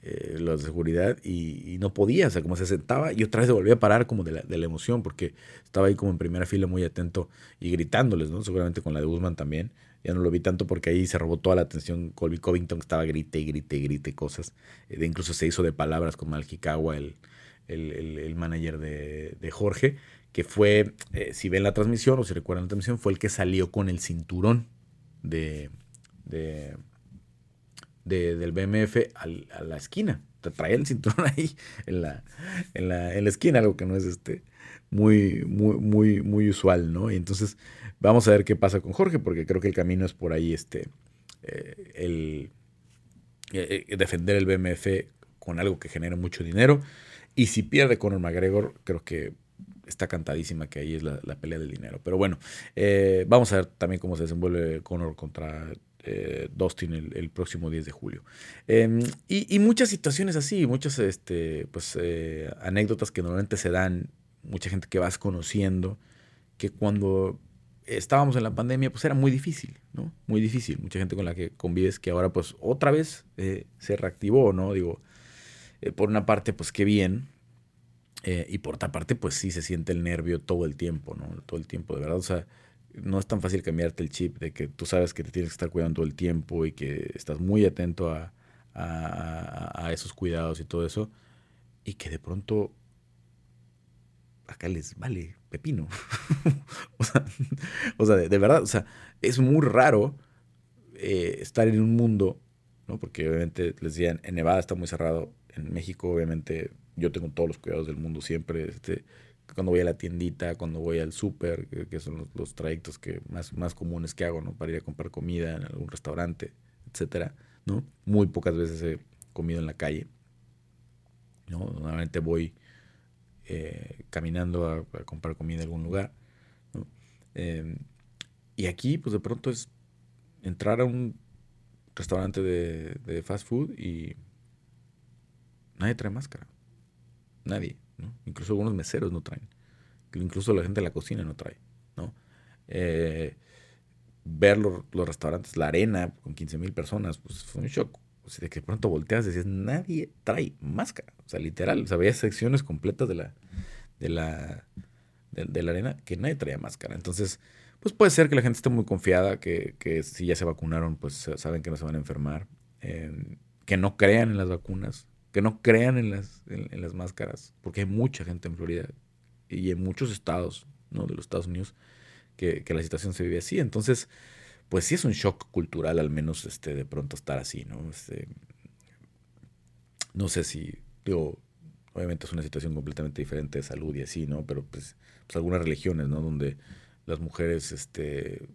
eh, de seguridad y, no podía, o sea, como se sentaba y otra vez se volvía a parar como de la, de la, emoción porque estaba ahí como en primera fila muy atento y gritándoles, ¿no? Seguramente con la de Guzmán también. Ya no lo vi tanto porque ahí se robó toda la atención Colby Covington que estaba grite grite grite cosas. Eh, incluso se hizo de palabras con Malhikawa, el, el, el, manager de, de, Jorge, que fue, eh, si ven la transmisión o si recuerdan la transmisión, fue el que salió con el cinturón de, de del BMF a la esquina. Te traía el cinturón ahí en la, en la, en la esquina, algo que no es este muy, muy, muy, muy usual, ¿no? Y entonces vamos a ver qué pasa con Jorge, porque creo que el camino es por ahí este eh, el eh, eh, defender el BMF con algo que genera mucho dinero. Y si pierde Conor McGregor, creo que está cantadísima que ahí es la, pelea del dinero. Pero bueno, vamos a ver también cómo se desenvuelve Conor contra eh, Dustin el, próximo 10 de julio. Em, y, muchas situaciones así, muchas este, pues, eh, anécdotas que normalmente se dan, mucha gente que vas conociendo, que cuando estábamos en la pandemia, pues era muy difícil, ¿no? Muy difícil. Mucha gente con la que convives que ahora, pues, otra vez eh, se reactivó, ¿no? Digo, por una parte, pues, qué bien. y por otra parte, pues sí se siente el nervio todo el tiempo, ¿no? Todo el tiempo, de verdad. O sea, no es tan fácil cambiarte el chip de que tú sabes que te tienes que estar cuidando todo el tiempo y que estás muy atento a, esos cuidados y todo eso, y que de pronto acá les vale pepino. o sea, de, verdad, o sea, es muy raro eh, estar en un mundo, ¿no? Porque obviamente les decían, en Nevada está muy cerrado, en México obviamente yo tengo todos los cuidados del mundo siempre, este, cuando voy a la tiendita, cuando voy al súper, que, son los, trayectos que más, más comunes que hago, ¿no? Para ir a comprar comida en algún restaurante, etcétera, ¿no? Muy pocas veces he comido en la calle, ¿no? Normalmente voy eh, caminando a, comprar comida en algún lugar, ¿no? Em, y aquí, pues de pronto es entrar a un restaurante de, de fast food y nadie trae máscara. Nadie. Incluso algunos meseros no traen. Incluso la gente de la cocina no trae. ¿no? Eh, ver los, restaurantes, la arena con 15 mil personas, pues fue un shock. O sea, de que pronto volteas y decías, nadie trae máscara. O sea, literal, o sea, había secciones completas de la, de la, de, la arena que nadie traía máscara. Entonces, pues puede ser que la gente esté muy confiada, que, que si ya se vacunaron, pues saben que no se van a enfermar, eh, que no crean en las vacunas, que no crean en las, en, las máscaras, porque hay mucha gente en Florida y en muchos estados ¿no? de los Estados Unidos que, la situación se vive así. Entonces, pues sí es un shock cultural al menos este, de pronto estar así, ¿no? Este, no sé si, digo, obviamente es una situación completamente diferente de salud y así, ¿no? Pero pues, pues algunas religiones, ¿no? Donde las mujeres este,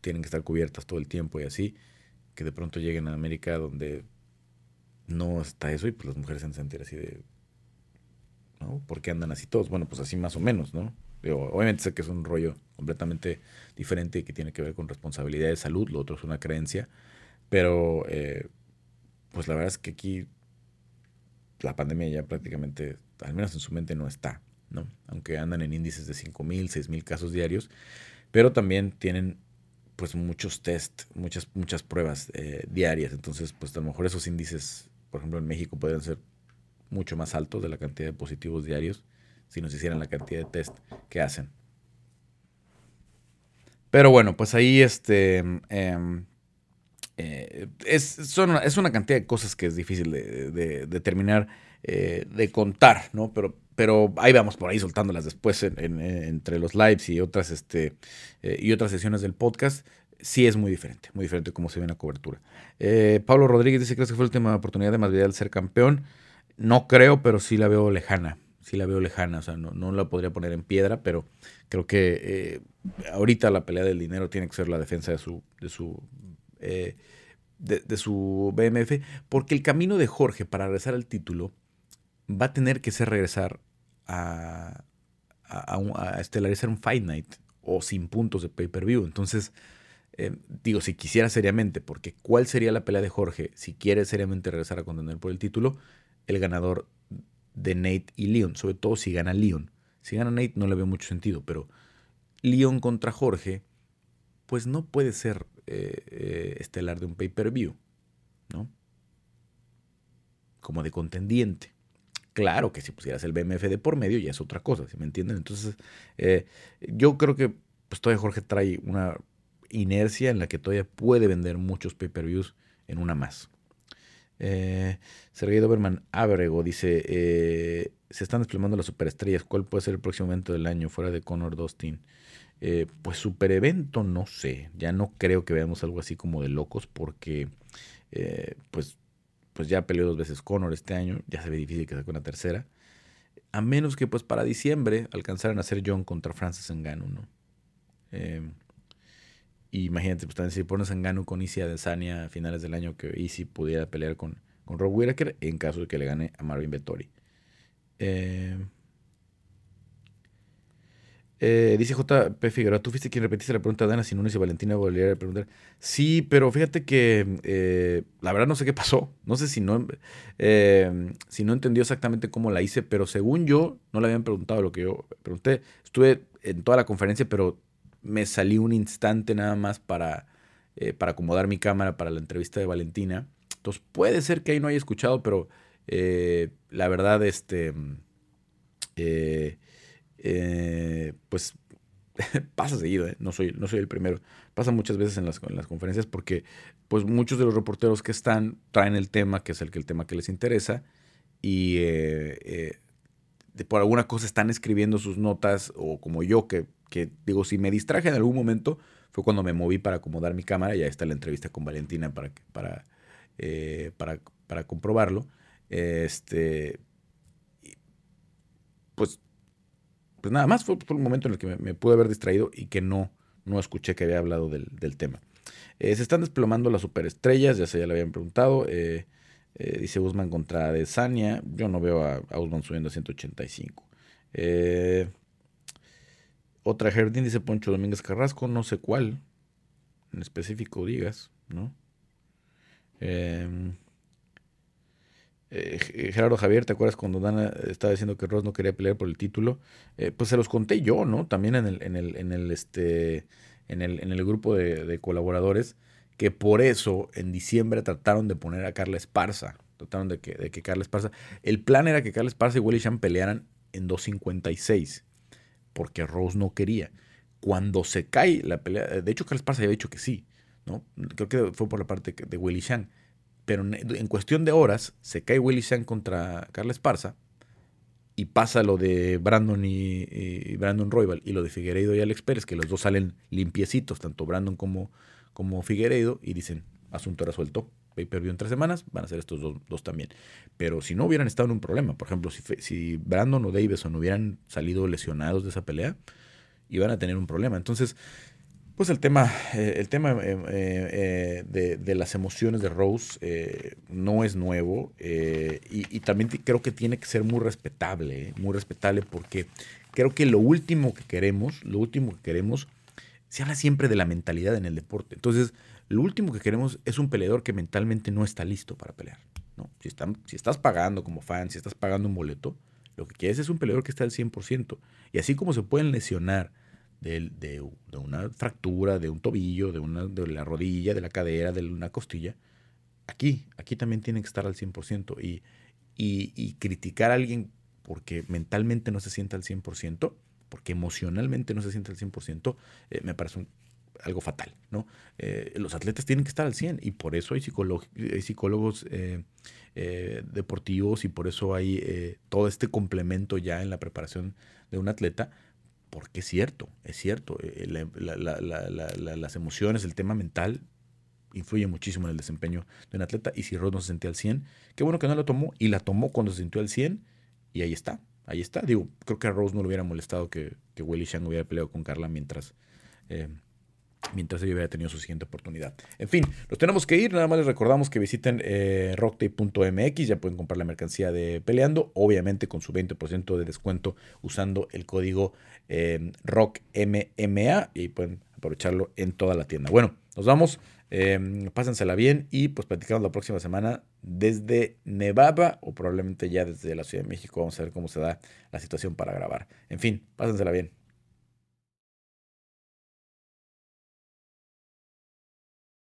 tienen que estar cubiertas todo el tiempo y así, que de pronto lleguen a América donde no está eso y pues las mujeres se han sentir así de ¿no? ¿Por qué andan así todos? Bueno, pues así más o menos, ¿no? obviamente sé que es un rollo completamente diferente y que tiene que ver con responsabilidad de salud, lo otro es una creencia, pero eh, pues la verdad es que aquí la pandemia ya prácticamente, al menos en su mente, no está, ¿no? Aunque andan en índices de 5.000, 6.000 casos diarios, pero también tienen pues muchos test, muchas, muchas pruebas eh, diarias, entonces pues a lo mejor esos índices, por ejemplo en México, podrían ser mucho más altos de la cantidad de positivos diarios si nos hicieran la cantidad de test que hacen. Pero bueno, pues ahí este, em, eh, es, es una cantidad de cosas que es difícil de, determinar, eh, de contar, ¿no? Pero, pero ahí vamos por ahí soltándolas después entre los lives y otras, este, eh, y otras sesiones del podcast. Sí es muy diferente, muy diferente cómo se ve en la cobertura. Pablo Rodríguez dice, ¿crees que fue la última oportunidad de Masvidal ser campeón? No creo, pero sí la veo lejana sí la veo lejana, o sea, no, no la podría poner en piedra, pero creo que eh, ahorita la pelea del dinero tiene que ser la defensa de su, de su, eh, de, su BMF, porque el camino de Jorge para regresar al título va a tener que ser regresar a, a, estelarizar un Fight Night o sin puntos de pay-per-view. Entonces, eh, digo, si quisiera seriamente, porque ¿cuál sería la pelea de Jorge si quiere seriamente regresar a contender por el título? El ganador de Nate y Leon, sobre todo si gana Leon. Si gana Nate no le veo mucho sentido, pero Leon contra Jorge, pues no puede ser eh, eh, estelar de un pay-per-view, ¿no? Como de contendiente. Claro que si pusieras el BMF de por medio ya es otra cosa, ¿sí me entienden? Entonces, eh, yo creo que pues todavía Jorge trae una inercia en la que todavía puede vender muchos pay-per-views en una más. Eh, Sergei Doberman Abrego dice: eh, Se están desplomando las superestrellas. ¿Cuál puede ser el próximo evento del año fuera de Conor Dustin? Eh, pues super evento, no sé. Ya no creo que veamos algo así como de locos, porque eh, pues, pues ya peleó dos veces Conor este año. Ya se ve difícil que saque una tercera. A menos que pues para diciembre alcanzaran a ser John contra Francis Ngannou, ¿no? Imagínate, pues también si pones en Gano con Isi Adesanya a finales del año, que Isi pudiera pelear con, con Rob Whittaker en caso de que le gane a Marvin Vettori. Eh, eh, dice JP Figueroa, tú fuiste quien repetiste la pregunta de Ana Sinunes y Valentina volviera a preguntar. Sí, pero fíjate que eh, la verdad no sé qué pasó. No sé si no, si no entendió exactamente cómo la hice, pero según yo, no le habían preguntado lo que yo pregunté. Estuve en toda la conferencia, pero me salí un instante nada más para, eh, para acomodar mi cámara para la entrevista de Valentina. Entonces puede ser que ahí no haya escuchado, pero eh, la verdad, este, eh, pues pasa seguido, no, soy, no soy el primero. Pasa muchas veces en las, en las, conferencias porque pues muchos de los reporteros que están traen el tema, que es el, tema que les interesa, y por alguna cosa están escribiendo sus notas, o como yo, que que digo, si me distraje en algún momento, fue cuando me moví para acomodar mi cámara, y ahí está la entrevista con Valentina para, para, eh, para, para comprobarlo. Este, pues, pues nada más, fue, por un momento en el que me, pude haber distraído y que no, no escuché que había hablado del, tema. Eh, se están desplomando las superestrellas, ya se ya le habían preguntado. Eh, dice Usman contra Desania. Yo no veo a, a Usman subiendo a 185. Eh, otra Jardín dice Poncho Domínguez Carrasco, no sé cuál en específico digas, ¿no? Em, eh, Gerardo Javier, ¿te acuerdas cuando Dana estaba diciendo que Ross no quería pelear por el título? Eh, pues se los conté yo, ¿no? También en el, en el, en el, este, en el, en el grupo de, colaboradores, que por eso en diciembre trataron de poner a Carla Esparza. Trataron de que, de que Carla Esparza. El plan era que Carla Esparza y Willy pelearan en 256 porque Rose no quería. Cuando se cae la pelea, de hecho Carlos Parza había dicho que sí, ¿no? Creo que fue por la parte de Willy Shang. Pero en cuestión de horas se cae Willy Shang contra Carlos Esparza y pasa lo de Brandon y, Brandon Royal y lo de Figueiredo y Alex Pérez, que los dos salen limpiecitos, tanto Brandon como, como Figueiredo, y dicen, asunto resuelto, pay-per-view en tres semanas, van a ser estos dos, también. Pero si no hubieran estado en un problema, por ejemplo, si, Brandon o Davison hubieran salido lesionados de esa pelea, iban a tener un problema. Entonces, Pues el tema, eh, el tema eh, eh, de, las emociones de Rose no es nuevo y, también creo que tiene que ser muy respetable, muy respetable porque creo que lo último que queremos, lo último que queremos, se habla siempre de la mentalidad en el deporte. Entonces, lo último que queremos es un peleador que mentalmente no está listo para pelear. ¿no? Si, están, si estás pagando como fan, si estás pagando un boleto, lo que quieres es un peleador que está al 100%. Y así como se pueden lesionar de, una fractura, de un tobillo, de, una, de la rodilla, de la cadera, de una costilla, aquí, aquí también tiene que estar al 100%. Y, y, criticar a alguien porque mentalmente no se siente al 100%, porque emocionalmente no se siente al 100%, eh, me parece algo fatal, ¿no? Eh, los atletas tienen que estar al 100 y por eso hay, hay psicólogos eh, deportivos y por eso hay todo este complemento ya en la preparación de un atleta porque es cierto, es cierto, eh, las emociones, el tema mental influye muchísimo en el desempeño de un atleta y si Rose no se sentía al 100, qué bueno que no la tomó y la tomó cuando se sintió al 100 y ahí está, ahí está. Digo, creo que a Rose no le hubiera molestado que, que Shang hubiera peleado con Carla mientras... Eh, mientras ella hubiera tenido su siguiente oportunidad. En fin, nos tenemos que ir. Nada más les recordamos que visiten eh. Ya pueden comprar la mercancía de Peleando, obviamente con su 20% de descuento usando el código eh, ROCKMMA y pueden aprovecharlo en toda la tienda. Bueno, nos vamos. Eh, pásensela bien y pues platicamos la próxima semana desde Nevada o probablemente ya desde la Ciudad de México. Vamos a ver cómo se da la situación para grabar. En fin, pásensela bien.